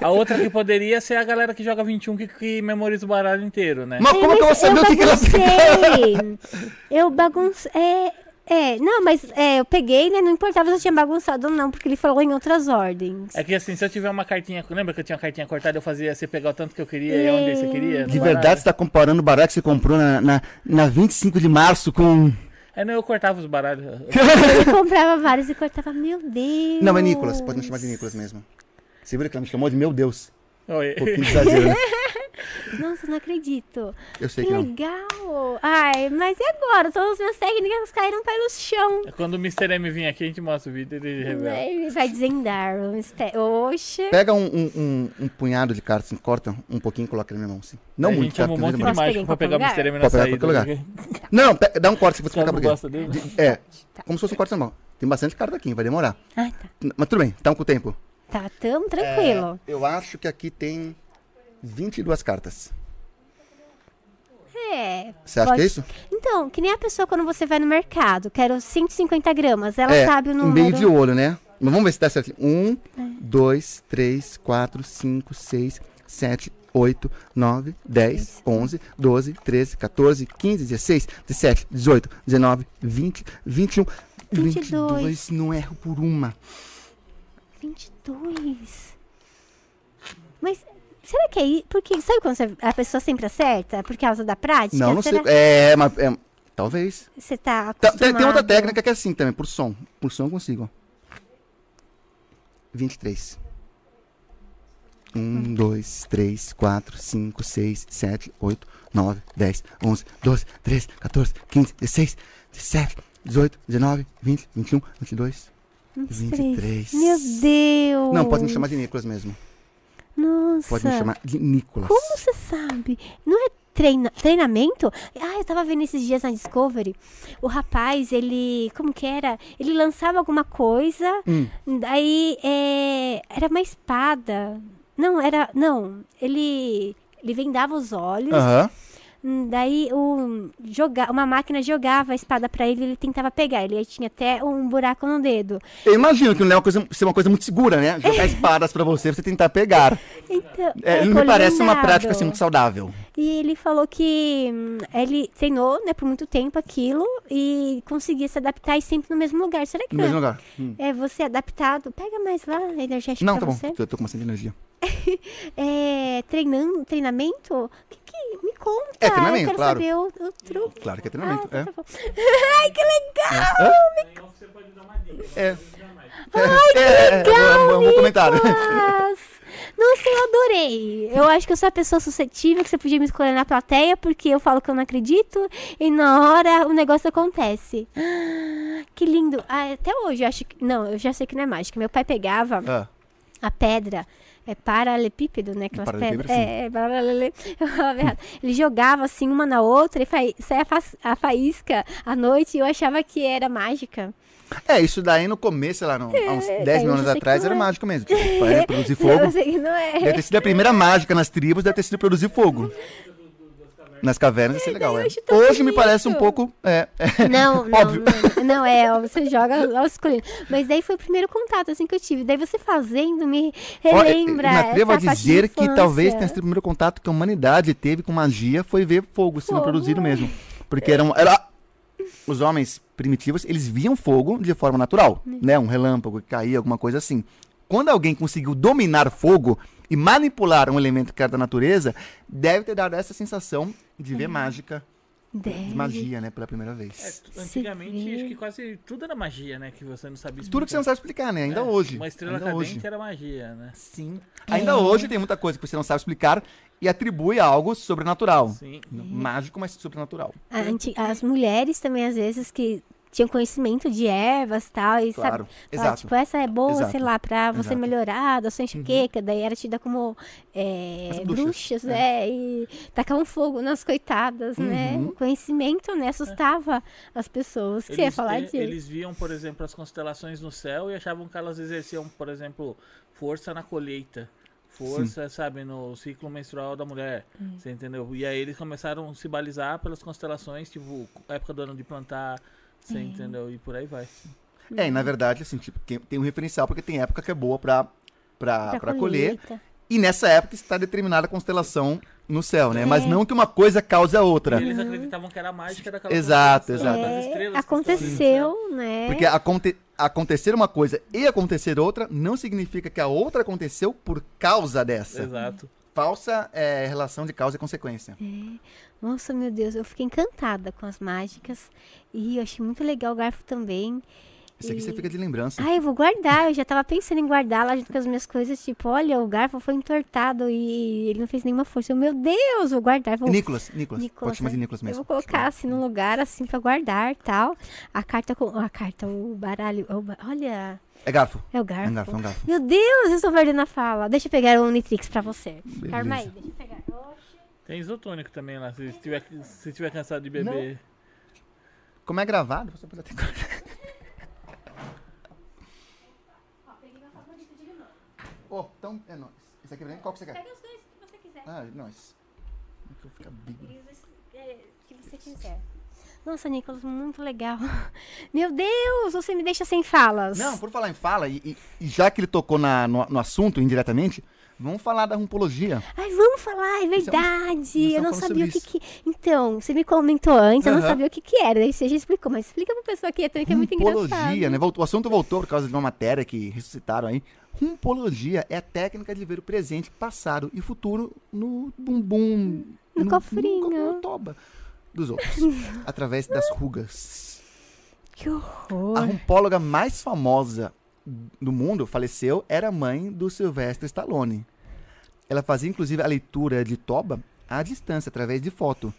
a outra que poderia ser a galera que joga 21 que, que memoriza o baralho inteiro, né? Mas como que eu vou saber o que, que ela baguncei. Eu baguncei. É, é, não, mas é, eu peguei, né? Não importava se eu tinha bagunçado ou não, porque ele falou em outras ordens. É que assim, se eu tiver uma cartinha. Lembra que eu tinha uma cartinha cortada? Eu fazia você pegar o tanto que eu queria e onde você queria? no De verdade, você tá comparando o baralho que você comprou na, na, na 25 de março com. É, não, eu cortava os baralhos. (laughs) Ele comprava vários e cortava. Meu Deus! Não, é Nicolas, pode me chamar de Nicolas mesmo. Você viu que ela me chamou de meu Deus? Oi. Um pouquinho de exagero? (laughs) Nossa, não acredito. Eu sei Que que não. legal! Ai, mas e agora? Todas as minhas técnicas caíram pelo chão. Quando o Mr. M vir aqui, a gente mostra o vídeo e ele revela. Ele vai desvendar o mistério. Oxe. Pega um, um, um, um punhado de cartas, assim, corta um pouquinho e coloca na minha mão, assim. Não a muito, gente chama um tá? monte de pegar mágico pra pegar o Mr. M na pegar saída. lugar. Não, pe- dá um corte que você não por quê. É, como se fosse um corte normal. Tem bastante carta aqui, vai demorar. Ah, tá. Mas tudo bem, estamos com o tempo. Tá, tamo tranquilo. É, eu acho que aqui tem 22 cartas. É. Você acha pode- que é isso? Então, que nem a pessoa quando você vai no mercado, quero 150 gramas, ela é, sabe o número. meio de olho, né? Mas vamos ver se tá certinho. 1, 2, 3, 4, 5, 6, 7, 8, 9, 10, 11, 12, 13, 14, 15, 16, 17, 18, 19, 20, 21, 22. 22. Não erro por uma. 22. Mas Será que é isso? Porque sabe quando você- a pessoa sempre acerta? Por causa da prática? Não, não sei. Será É, mas. é, talvez. Você tá Tá- Tem, tem outra técnica que é assim também, por som. Por som eu consigo. ó. 23. 1, 2, 3, 4, 5, 6, 7, 8, 9, 10, 11, 12, 13, 14, 15, 16, 17, 18, 19, 20, 21, 22. 23. Meu Deus! Não, pode me chamar de Nicolas mesmo. Nossa! Pode me chamar de Nicolas. Como você sabe? Não é treina- treinamento? Ah, eu tava vendo esses dias na Discovery. O rapaz, ele. Como que era? Ele lançava alguma coisa, Hum. daí é, era uma espada. Não, era. Não, ele. Ele vendava os olhos. Aham. Daí o, joga, uma máquina jogava a espada pra ele e ele tentava pegar. Ele tinha até um buraco no dedo. Eu imagino que não é uma coisa, ser uma coisa muito segura, né? Jogar (laughs) espadas pra você, você tentar pegar. Então, É, é, não me parece uma prática assim muito saudável. E ele falou que hum, ele treinou né, por muito tempo aquilo e conseguia se adaptar e sempre no mesmo lugar. Será que No não mesmo é, lugar. Hum. é você adaptado? Pega mais lá, energético Não, pra tá bom. você. Eu tô com bastante energia. É, treinando, treinamento? O que que... Me conta. É treinamento, Eu quero claro. saber o, o truque. Claro que é treinamento. Ah, é. tá. Ai, que legal! Aí você pode dar uma dica. É. Ai, que legal! É, um bom comentário. Nossa, eu adorei. Eu acho que eu sou a pessoa suscetível que você podia me escolher na plateia, porque eu falo que eu não acredito e na hora o negócio acontece. Ah, Que lindo. Ah, até hoje eu acho que. Não, eu já sei que não é mágica. Meu pai pegava Ah, a pedra. É paralelepípedo, né? Aquelas pedras. É, é paralele- (laughs) eu errado. Ele jogava assim uma na outra e fa... saia a, fa- a faísca à noite e eu achava que era mágica. É, isso daí no começo, sei lá, no, há uns 10 daí mil eu anos atrás não era é. mágico mesmo. (laughs) Pra produzir Eu fogo. sei que não é. Deve ter sido a primeira mágica nas tribos, deve ter sido produzir fogo. (laughs) Nas cavernas, isso é legal, é. acho tão Hoje me parece um pouco. É, é. Não, (laughs) não, Óbvio. não, não é, você joga aos escolhido. Mas daí foi o primeiro contato assim que eu tive. Daí você fazendo me Ó, relembra. me atrevo a dizer que talvez tenha sido o primeiro contato que a humanidade teve com magia foi ver fogo sendo Fogo. produzido mesmo. Porque eram, era, os homens primitivos, eles viam fogo de forma natural, né? Um relâmpago que caía, alguma coisa assim. Quando alguém conseguiu dominar fogo e manipular um elemento que era da natureza, deve ter dado essa sensação de ver mágica, Deve. de magia, né, pela primeira É, vez. tu- antigamente, acho que quase tudo era magia, né? Que você não sabia explicar. Tudo que você não sabe explicar, né? Ainda É, hoje. Uma estrela ainda cadente hoje. era magia, né? Sim. Ainda hoje tem muita coisa que você não sabe explicar e atribui a algo sobrenatural. Sim. Mágico, mas sobrenatural. Anti- As mulheres também, às vezes, que tinham conhecimento de ervas e tal, e Claro, sabe, exato. tipo, essa é boa, Exato. sei lá, pra você Exato. Uhum. melhorar da sua enxaqueca, daí era tida como é, As bruxas, bruxas, né, e tacavam fogo nas coitadas, né, Uhum. o conhecimento, né, assustava as pessoas. O que você ia falar eles, de... eles viam, por exemplo, as constelações no céu e achavam que elas exerciam, por exemplo, força na colheita. Força, sabe, no ciclo menstrual da mulher. Hum. Você entendeu? E aí eles começaram a se balizar pelas constelações, tipo, época do ano de plantar. Você entendeu? E por aí vai. É, e na verdade, assim, tipo, tem, um referencial porque tem época que é boa pra, pra, pra pra colher. E nessa época está determinada a constelação no céu, né? Mas É. não que uma coisa cause a outra. E eles acreditavam que era a mágica daquela Exato, exato. É, aconteceu, né? Porque aconte- acontecer uma coisa e acontecer outra não significa que a outra aconteceu por causa dessa. Exato. Falsa é, relação de causa e consequência. Nossa, meu Deus, eu fiquei encantada com as mágicas. E eu achei muito legal o garfo também. Isso aqui E- você fica de lembrança. Ah, eu vou guardar. Eu já tava pensando em guardar lá junto com as minhas coisas. Tipo, olha, o garfo foi entortado e ele não fez nenhuma força. Eu, meu Deus, vou guardar. Vou... Nicolas, Nicolas, Nicolas, Pode chamar de né? Nicolas Eu mesmo. vou colocar assim no lugar, assim, pra guardar e tal. A carta com. A carta, o baralho. o ba- Olha, É garfo. é o É garfo. um garfo, é um garfo. Meu Deus, eu estou perdendo a fala. Deixa eu pegar o Nitrix pra você. Beleza. Calma aí, deixa eu pegar. Tem isotônico também lá, se tiver, se tiver cansado de beber. Como é gravado, você pode até. Pô, então é nóis. Esse aqui pra mim, qual que você quer? Pega os dois que você quiser. Ah, nóis. Como é que eu vou ficar big? É, que você quiser. Nossa, Nicolas, muito legal. (laughs) Meu Deus, você me deixa sem falas. Não, por falar em fala, e, e- e já que ele tocou na- no, no assunto indiretamente, Vamos falar da rumpologia. Ai, vamos falar, é verdade. nós eu não sabia o que que... Então, você me comentou antes, eu não sabia o que que era. Daí você já explicou, mas explica pra pessoa aqui também que é muito engraçado. Rumpologia, né? O assunto voltou por causa de uma matéria que ressuscitaram aí. Rumpologia é a técnica de ver o presente, passado e futuro no bumbum. No cofrinho. No, no toba dos outros. (laughs) através das rugas. Que A horror. rumpóloga mais famosa do mundo faleceu era a mãe do Sylvester Stallone. Ela fazia inclusive a leitura de toba à distância, através de foto.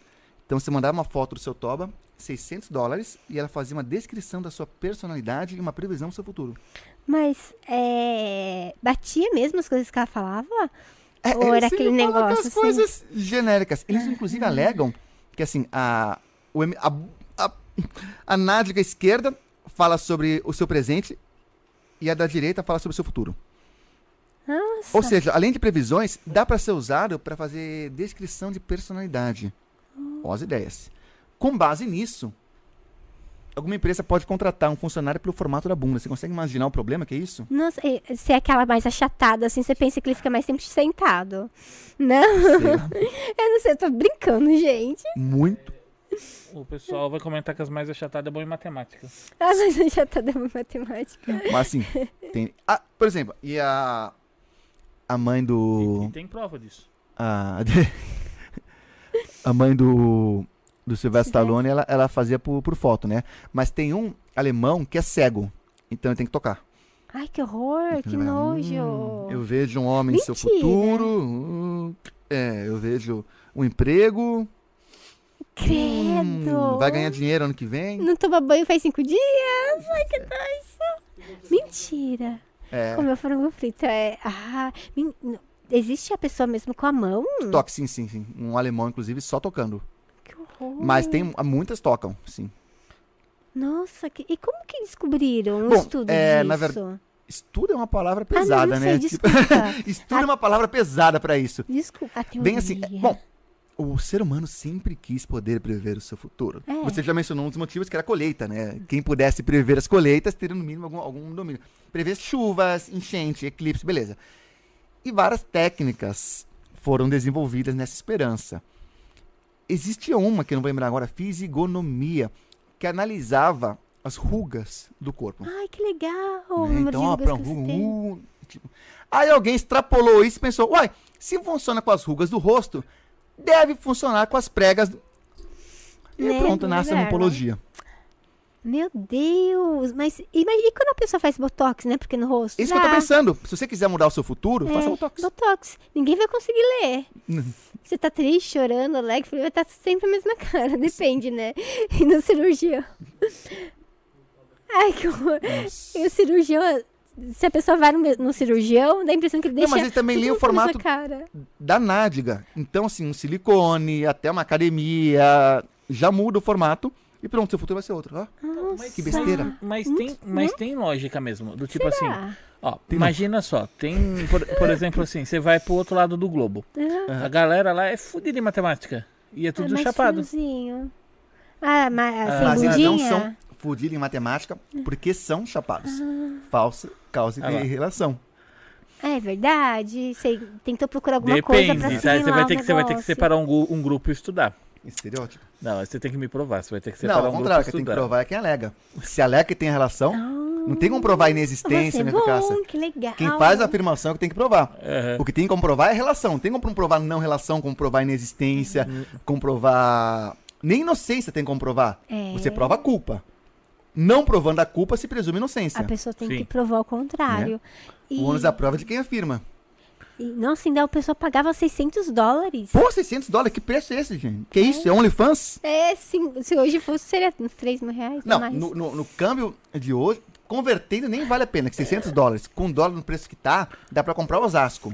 Então você mandava uma foto do seu toba, 600 dólares, e ela fazia uma descrição da sua personalidade e uma previsão do seu futuro. Mas, é... Batia mesmo as coisas que ela falava? É, Ou era aquele negócio assim? coisas genéricas. Eles inclusive alegam que assim, a, o a, a, a nádiga esquerda fala sobre o seu presente e a da direita fala sobre o seu futuro. Nossa. Ou seja, além de previsões, dá para ser usado para fazer descrição de personalidade. Ó as ideias. Com base nisso, alguma empresa pode contratar um funcionário pelo formato da bunda. Você consegue imaginar o problema que é isso? Nossa, e- se é aquela mais achatada, assim, você pensa que ele fica mais tempo sentado. Não, Sei lá. (laughs) eu não sei, eu tô brincando, gente. Muito. O pessoal vai comentar que as mais achatadas é bom em matemática. Ah, mas eu já tá dando matemática. Mas assim, tem. Ah, por exemplo, e a. A mãe E, do. e tem prova disso. A, (laughs) a mãe do. Do Sylvester Stallone, ela, ela fazia por, por foto, né? Mas tem um alemão que é cego. Então ele tem que tocar. Ai, que horror, que Ele vai, nojo. "Hum, eu vejo um homem em seu futuro. hum, é, eu vejo um emprego. Credo. hum, vai ganhar dinheiro ano que vem. Não toma banho faz cinco dias? Ai, que doido. Mentira. É, Comeu frango frito. É... Ah, não. existe a pessoa mesmo com a mão? toque, sim, sim, sim. Um alemão, inclusive, só tocando. Que horror. Mas tem muitas tocam, sim. Nossa, que... e como que descobriram Bom, estudo é, disso? na ver- Estudo é uma palavra Ah, não, pesada, né? sei, Tipo, (laughs) estudo é uma palavra pesada pra isso. Desculpa, a. Bem assim, é- bom, o ser humano sempre quis poder prever o seu futuro. É. Você já mencionou um dos motivos que era a colheita, né? Quem pudesse prever as colheitas teria no mínimo algum, algum domínio. Prever chuvas, enchente, eclipse, beleza. E várias técnicas foram desenvolvidas nessa esperança. Existia uma, que eu não vou lembrar agora, fisigonomia, que analisava as rugas do corpo. Ai, que legal. né? Então, ó, pra uh, tipo. Aí alguém extrapolou isso e pensou, uai, se funciona com as rugas do rosto, deve funcionar com as pregas. do-" E Né, pronto, do nasce a inverno. rumpologia. Meu Deus, mas imagina quando a pessoa faz botox, né? Porque no rosto. Isso que eu tô dá. pensando. Se você quiser mudar o seu futuro, É, faça botox. Botox. Ninguém vai conseguir ler. (laughs) Você tá triste, chorando, alegre, vai estar sempre a mesma cara. Depende, né? (laughs) E no cirurgião. Ai, que horror. E o cirurgião, se a pessoa vai no, no cirurgião, dá a impressão que ele Não, deixa. mas ele também lê o formato Cara. da nádega. Então, assim, um silicone, até uma academia, já muda o formato e pronto, seu futuro vai ser outro. Ó, Nossa. que besteira. Mas tem, mas tem lógica mesmo. Do tipo assim, Ah, ó, Tem imagina só, tem, por, por exemplo assim, você vai pro outro lado do globo. aham. A galera lá é fodida em matemática. E é É tudo mais chapado. fiozinho. Ah, mas Ah, sem Mas eles não são fodidos em matemática porque são chapados. Falsa causa Ah e relação. É verdade. Você tentou procurar alguma coisa Depende, pra tá? Você vai ter que, você vai ter que separar um, um grupo e estudar. Estereótipo. Não, você tem que me provar, você vai ter que separar Não, ao um grupo contrário, e quem tem que estudar. provar é quem alega. Se alega que tem relação, não tem como provar Você inexistência é nem eficácia. bom, que legal. Quem faz a afirmação é que tem que provar. Aham. O que tem que comprovar é relação. Não tem como provar não relação, comprovar inexistência, Uhum. comprovar. Nem inocência tem como provar. É. Você prova a culpa. Não provando a culpa, se presume inocência. A pessoa tem Sim. que provar o contrário. E, O ônus da prova é de quem afirma. e, nossa, ainda a pessoa pagava 600 dólares. Pô, 600 dólares, que preço é esse, gente? Que isso? É OnlyFans? É, sim, se hoje fosse, seria uns 3 mil reais. Não, mais. no, no- no câmbio de hoje, convertendo nem vale a pena, que 600 dólares, com o dólar no preço que tá, dá pra comprar o Osasco.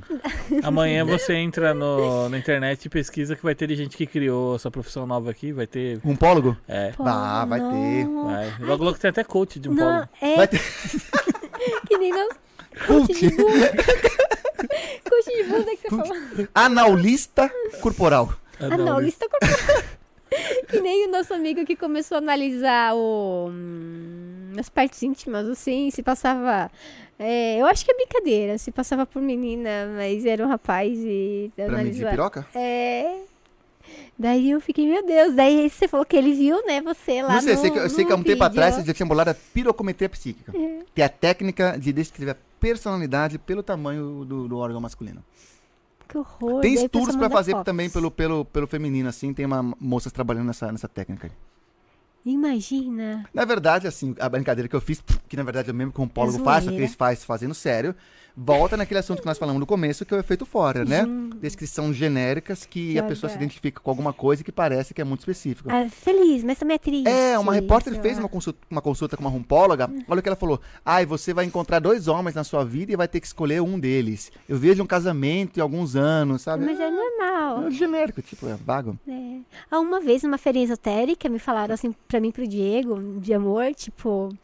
Amanhã você entra no, na internet e pesquisa que vai ter gente que criou essa profissão nova aqui, vai ter. Rumpólogo? É, Pô, Ah, vai ter. não. vai. Logo logo tem até coach de um Não, polo. é Vai ter (laughs) que nem nós. cult, Coach de bunda que você falou. analista corporal. Ah, não, lista corporal. (laughs) que nem o nosso amigo que começou a analisar o. hum, nas partes íntimas, assim, se passava. é, eu acho que é brincadeira, se passava por menina, mas era um rapaz e. Pra analisava- piroca? É. Daí eu fiquei, meu Deus. Daí você falou que ele viu, né, você lá Não sei, no, eu sei que, eu sei que há um no tempo vídeo. atrás você já tinha bolado a pirocometria psíquica. Que é a técnica de descrever a personalidade pelo tamanho do, do órgão masculino. Que horror. Tem estudos manda fazer também pelo, pelo, pelo feminino, assim. Tem uma, moças trabalhando nessa, nessa técnica. aí. Imagina. Na verdade, assim, a brincadeira que eu fiz, que na verdade o mesmo que um pólogo É faz, só que eles faz fazendo sério, volta naquele assunto que nós falamos no começo, que é o efeito fora, né? Descrições genéricas que, Que a pessoa se identifica com alguma coisa que parece que é muito específico. Ah, feliz, mas também é triste. É, uma repórter fez uma consulta, uma consulta com uma rumpóloga. Olha o que ela falou. Ai, você vai encontrar dois homens na sua vida e vai ter que escolher um deles. Eu vejo um casamento em alguns anos, sabe? Mas é normal. É genérico, tipo, é vago. É. Ah, uma vez, numa feirinha esotérica, me falaram assim pra mim e pro Diego, de amor, tipo,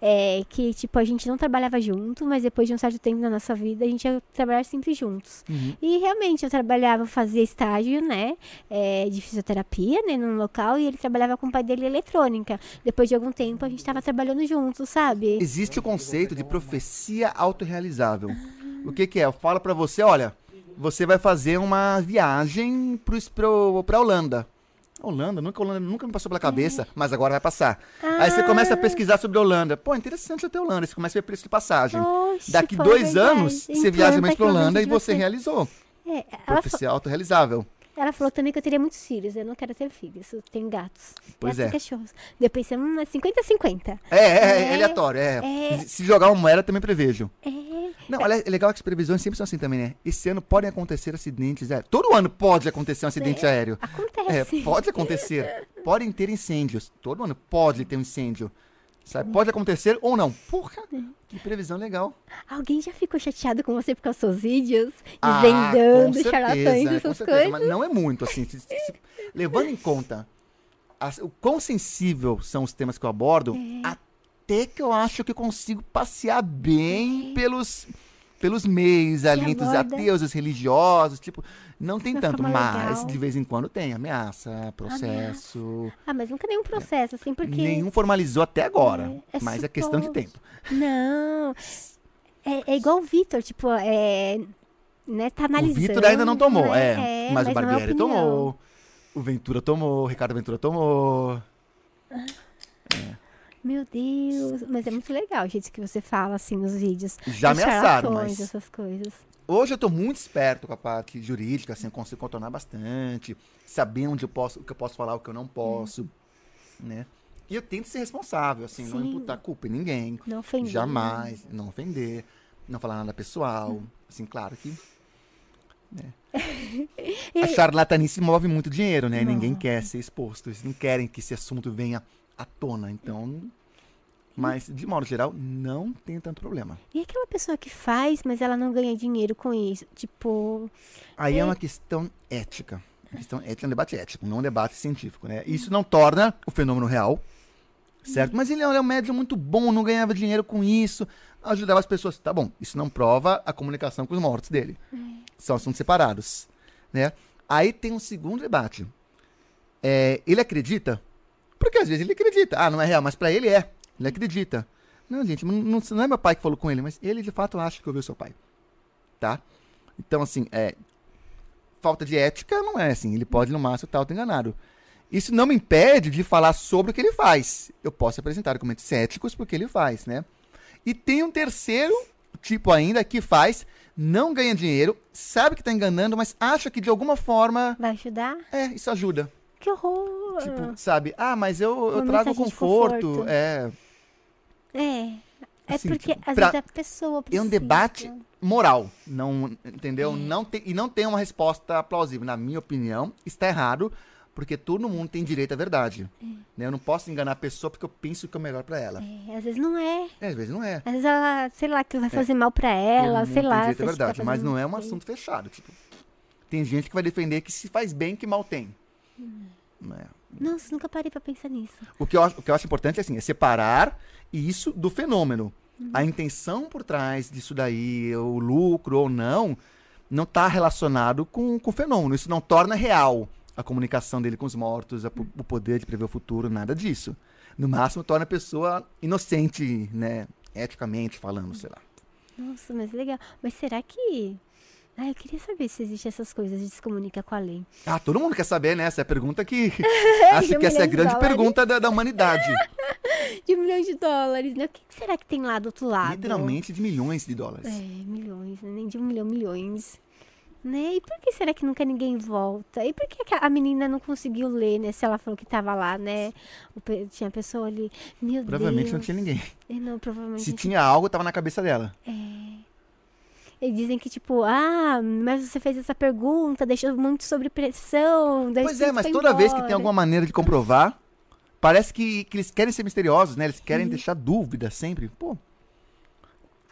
é, que tipo, a gente não trabalhava junto, mas depois de um certo tempo na nossa vida, a gente ia trabalhar sempre juntos. Uhum. E realmente eu trabalhava, fazia estágio, né, é, de fisioterapia, né, num local, e ele trabalhava com o pai dele eletrônica. Depois de algum tempo, a gente tava trabalhando juntos, sabe? Existe o conceito de profecia autorrealizável. O que, que é? Eu falo pra você, olha, você vai fazer uma viagem pro, pra Holanda. Holanda, nunca, Holanda nunca me passou pela cabeça, mas agora vai passar. Aí você começa a pesquisar sobre a Holanda. Pô, interessante até a Holanda. Você começa a ver preço de passagem. Oxe, Daqui dois verdade. anos, você viaja mais pra aquilo Holanda e de você realizou. É, autorrealizável. Ela falou também que eu teria muitos filhos. Eu não quero ter filhos, eu tenho gatos. Pois gatos é. e cachorros. Daí eu pensei, hum, é 50-50. É, é, é, É, aleatório, é. é. Se jogar uma moeda, também prevejo. É. Não, olha, é legal que as previsões sempre são assim também, né? Esse ano podem acontecer acidentes aéreos. Todo ano pode acontecer um acidente aéreo. É, Acontece. pode acontecer. Podem ter incêndios. Todo ano pode ter um incêndio. Sabe? Pode acontecer ou não. Porra, que previsão legal. Alguém já ficou chateado com você por causa dos seus vídeos? Ah, Desvendando, com certeza, charlatães, essas certeza, coisas? Mas não é muito, assim. se- se- se- levando em conta as- o quão sensível são os temas que eu abordo, É. até que eu acho que eu consigo passear bem pelos, pelos meios ali, entre os aborda. ateus, os religiosos, tipo, não tem tanto, mas legal. de vez em quando tem ameaça, processo. Ah, mas nunca nenhum processo, assim, porque... Nenhum formalizou até agora, É, é mas é questão de suposto. tempo. Não. É, é igual o Vitor, tipo, é... Né, tá O analisando. Vitor ainda não tomou, né? é, mas, o não é Barbieri tomou, o Ventura tomou, o Ricardo Ventura tomou. Meu Deus, mas é muito legal jeito que você fala, assim, nos vídeos. Já ameaçaram, mas essas coisas. hoje eu tô muito esperto com a parte jurídica, assim, eu consigo contornar bastante, saber onde eu posso, o que eu posso falar, o que eu não posso, né? E eu tento ser responsável, assim, não Sim. imputar culpa em ninguém, Não ofender. jamais, não ofender, não falar nada pessoal, assim, claro que né? (laughs) a charlatanice move muito dinheiro, né? Ninguém Move. quer ser exposto, eles não querem que esse assunto venha à tona, então... Mas, de modo geral, não tem tanto problema. E aquela pessoa que faz, mas ela não ganha dinheiro com isso? Tipo, Aí é uma questão ética. Questão ética é um debate ético, não um debate científico, né? Isso não torna o fenômeno real, certo? Mas ele é um médium muito bom, não ganhava dinheiro com isso, ajudava as pessoas. Tá bom, isso não prova a comunicação com os mortos dele. São assuntos separados, né? Aí tem um segundo debate. É, ele acredita? Às vezes ele acredita. Ah, não é real, mas pra ele é. Ele acredita. Não, gente, não, não- é meu pai que falou com ele, mas ele de fato acha que ouviu seu pai. Tá? Então, assim, é, falta de ética não é assim. Ele pode, no máximo, estar auto-enganado. Isso não me impede de falar sobre o que ele faz. Eu posso apresentar argumentos éticos porque ele faz, né? E tem um terceiro tipo ainda que faz, não ganha dinheiro, sabe que tá enganando, mas acha que de alguma forma, vai ajudar? é, isso ajuda. Que horror! Tipo, sabe? Ah, mas eu, eu trago conforto. conforto. É, É. É Assim, porque tipo, às pra- vezes a pessoa é precisa. um debate moral, não, entendeu? Não tem, e não tem uma resposta plausível. Na minha opinião, está errado, porque todo mundo tem direito à verdade. né? Eu não posso enganar a pessoa porque eu penso que é o melhor pra ela. É, às vezes não é. É, às vezes não é. Às vezes ela, sei lá, que vai fazer mal pra ela, sei lá. tem direito à se verdade, tá mas não é um assunto fechado. Tipo, tem gente que vai defender que se faz bem, que mal tem. Né? Nossa, nunca parei pra pensar nisso. O que, eu acho, o que eu acho importante é assim, é separar isso do fenômeno. Uhum. A intenção por trás disso daí, o lucro ou não, não está relacionado com, com o fenômeno. Isso não torna real a comunicação dele com os mortos, a o poder de prever o futuro, nada disso. No máximo, torna a pessoa inocente, né? Eticamente falando, sei lá. Nossa, mas legal. Mas será que. Ah, eu queria saber se existem essas coisas de se comunicar com a lei. Ah, todo mundo quer saber, né? Essa é a pergunta que. (laughs) Acho que essa é a grande dólares. pergunta da, da humanidade. (laughs) De um milhão de dólares, né? O que será que tem lá do outro lado? Literalmente de milhões de dólares. É, milhões, né? nem de um milhão, milhões. Né? E por que será que nunca ninguém volta? E por que a menina não conseguiu ler, né? Se ela falou que tava lá, né? Pe- tinha pessoa ali. Meu Provavelmente Deus. não tinha ninguém. É, Não, provavelmente Se tinha algo, tava na cabeça dela. Eles dizem que, tipo, ah, mas você fez essa pergunta, deixou muito sobre pressão. daí Pois é, mas toda vez que tem embora. alguma maneira de comprovar, parece que, que eles querem ser misteriosos, né? Eles querem deixar dúvida sempre. Pô.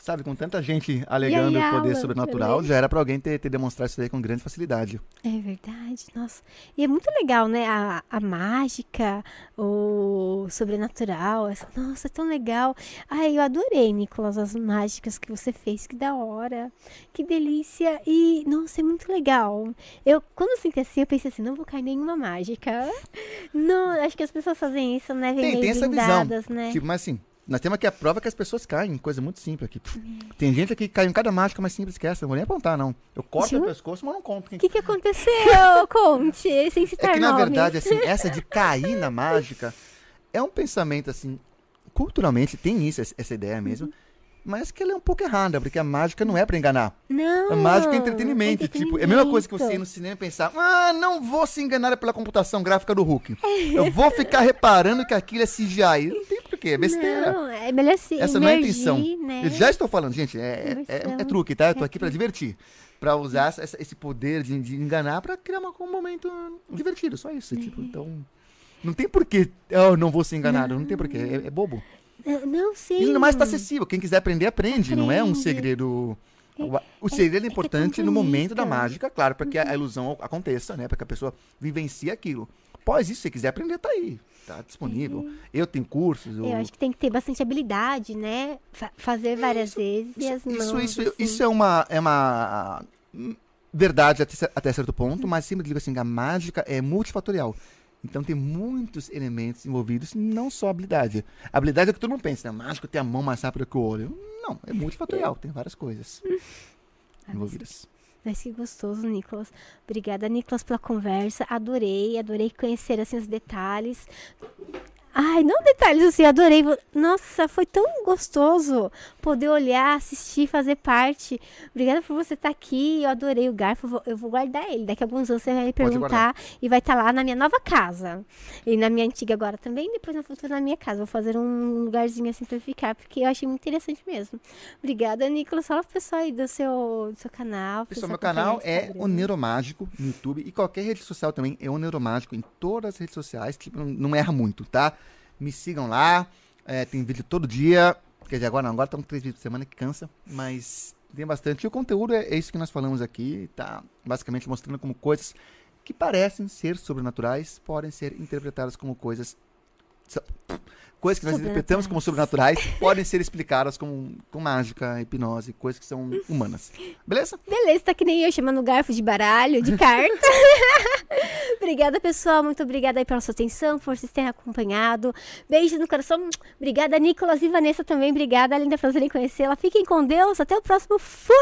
Sabe, com tanta gente alegando aí, poder sobrenatural, já era pra alguém ter, ter demonstrado isso aí com grande facilidade. É verdade, nossa. E é muito legal, né? A, a mágica, o sobrenatural. Essa, nossa, é tão legal. Ai, eu adorei, Nicolas, as mágicas que você fez. Que da hora. Que delícia. E, nossa, é muito legal. Eu, quando eu senti assim, eu pensei assim, não vou cair nenhuma mágica. (laughs) Não, acho que as pessoas fazem isso, né? Vem Tem, tem essa visão. né? Tipo, mas assim, nós temos aqui a prova que as pessoas caem, coisa muito simples aqui. Uhum. Tem gente aqui que cai em cada mágica mais simples que essa, não vou nem apontar, não. Eu corto o pescoço, mas não conto. O que, que aconteceu? (laughs) Conte, sem citar É que, na nomes. verdade, assim, (laughs) essa de cair na mágica é um pensamento, assim, culturalmente tem isso, essa ideia mesmo, mas que ela é um pouco errada, porque a mágica não é pra enganar. Não. A mágica é entretenimento. Tipo, é a mesma coisa que você ir no cinema e pensar, ah, não vou se enganar pela computação gráfica do Hulk. (laughs) Eu vou ficar reparando que aquilo é CGI. Não tem porquê, é besteira. Não, é melhor se Essa não é a emergir, intenção. Né? Eu já estou falando, gente, é, é- é- é truque, tá? Eu tô aqui pra divertir. Pra usar essa- esse poder de, de enganar pra criar uma- um momento divertido, só isso. Tipo, então. Não tem porquê. Eu não vou ser enganado, não, tem porquê. É, é bobo. Não, Não, sim. E mais tá acessível. Quem quiser aprender, aprende. Não é um Aprende. segredo. O- segredo é, é é importante tão no momento da. Uhum. mágica, claro, para que a a ilusão aconteça, né? Para que a pessoa vivencie aquilo. Após isso, se você quiser aprender, tá aí. Tá disponível. Eu tenho cursos. Eu... Eu acho que tem que ter bastante habilidade, né? Fa- fazer várias vezes e as mãos. Isso, isso, assim. isso é uma, é uma hum, verdade até, cer- até certo ponto, mas sempre digo assim, a mágica é multifatorial. Então tem muitos elementos envolvidos, não só habilidade. A habilidade é o que todo mundo pensa, né? Mágico tem a mão mais rápida que o olho. Não, é multifatorial, tem várias coisas envolvidas. Mas que gostoso, Nicolas. Obrigada, Nicolas, pela conversa. Adorei, adorei conhecer assim os detalhes. Ai, não detalhes assim, adorei. Nossa, foi tão gostoso poder olhar, assistir, fazer parte. Obrigada por você estar aqui. Eu adorei o garfo. Eu vou guardar ele. Daqui a alguns anos você vai me perguntar e vai estar lá na minha nova casa. E na minha antiga agora também. Depois no futuro na minha casa. Vou fazer um lugarzinho assim pra ficar, porque eu achei muito interessante mesmo. Obrigada, Nicolas. Fala pro pessoal aí do seu, do seu canal. Pessoal, meu canal é Instagram. o Neuromágico no YouTube e qualquer rede social também é o Neuromágico em todas as redes sociais, tipo, não, não erra muito, tá? Me sigam lá, é, tem vídeo todo dia, quer dizer, agora não, agora estão três vídeos por semana que cansa, mas tem bastante. E o conteúdo é, é isso que nós falamos aqui, tá? Basicamente mostrando como coisas que parecem ser sobrenaturais podem ser interpretadas como coisas. Coisas que nós interpretamos como sobrenaturais (laughs) podem ser explicadas como, com mágica, hipnose, coisas que são humanas. Beleza? Beleza, tá que nem eu chamando garfo de baralho, de carta. (laughs) obrigada, pessoal. Muito obrigada aí pela sua atenção, por vocês terem acompanhado. Beijo no coração. Obrigada, Nicolas e Vanessa também. Obrigada, linda prazer em conhecê-la. Fiquem com Deus. Até o próximo. Fui!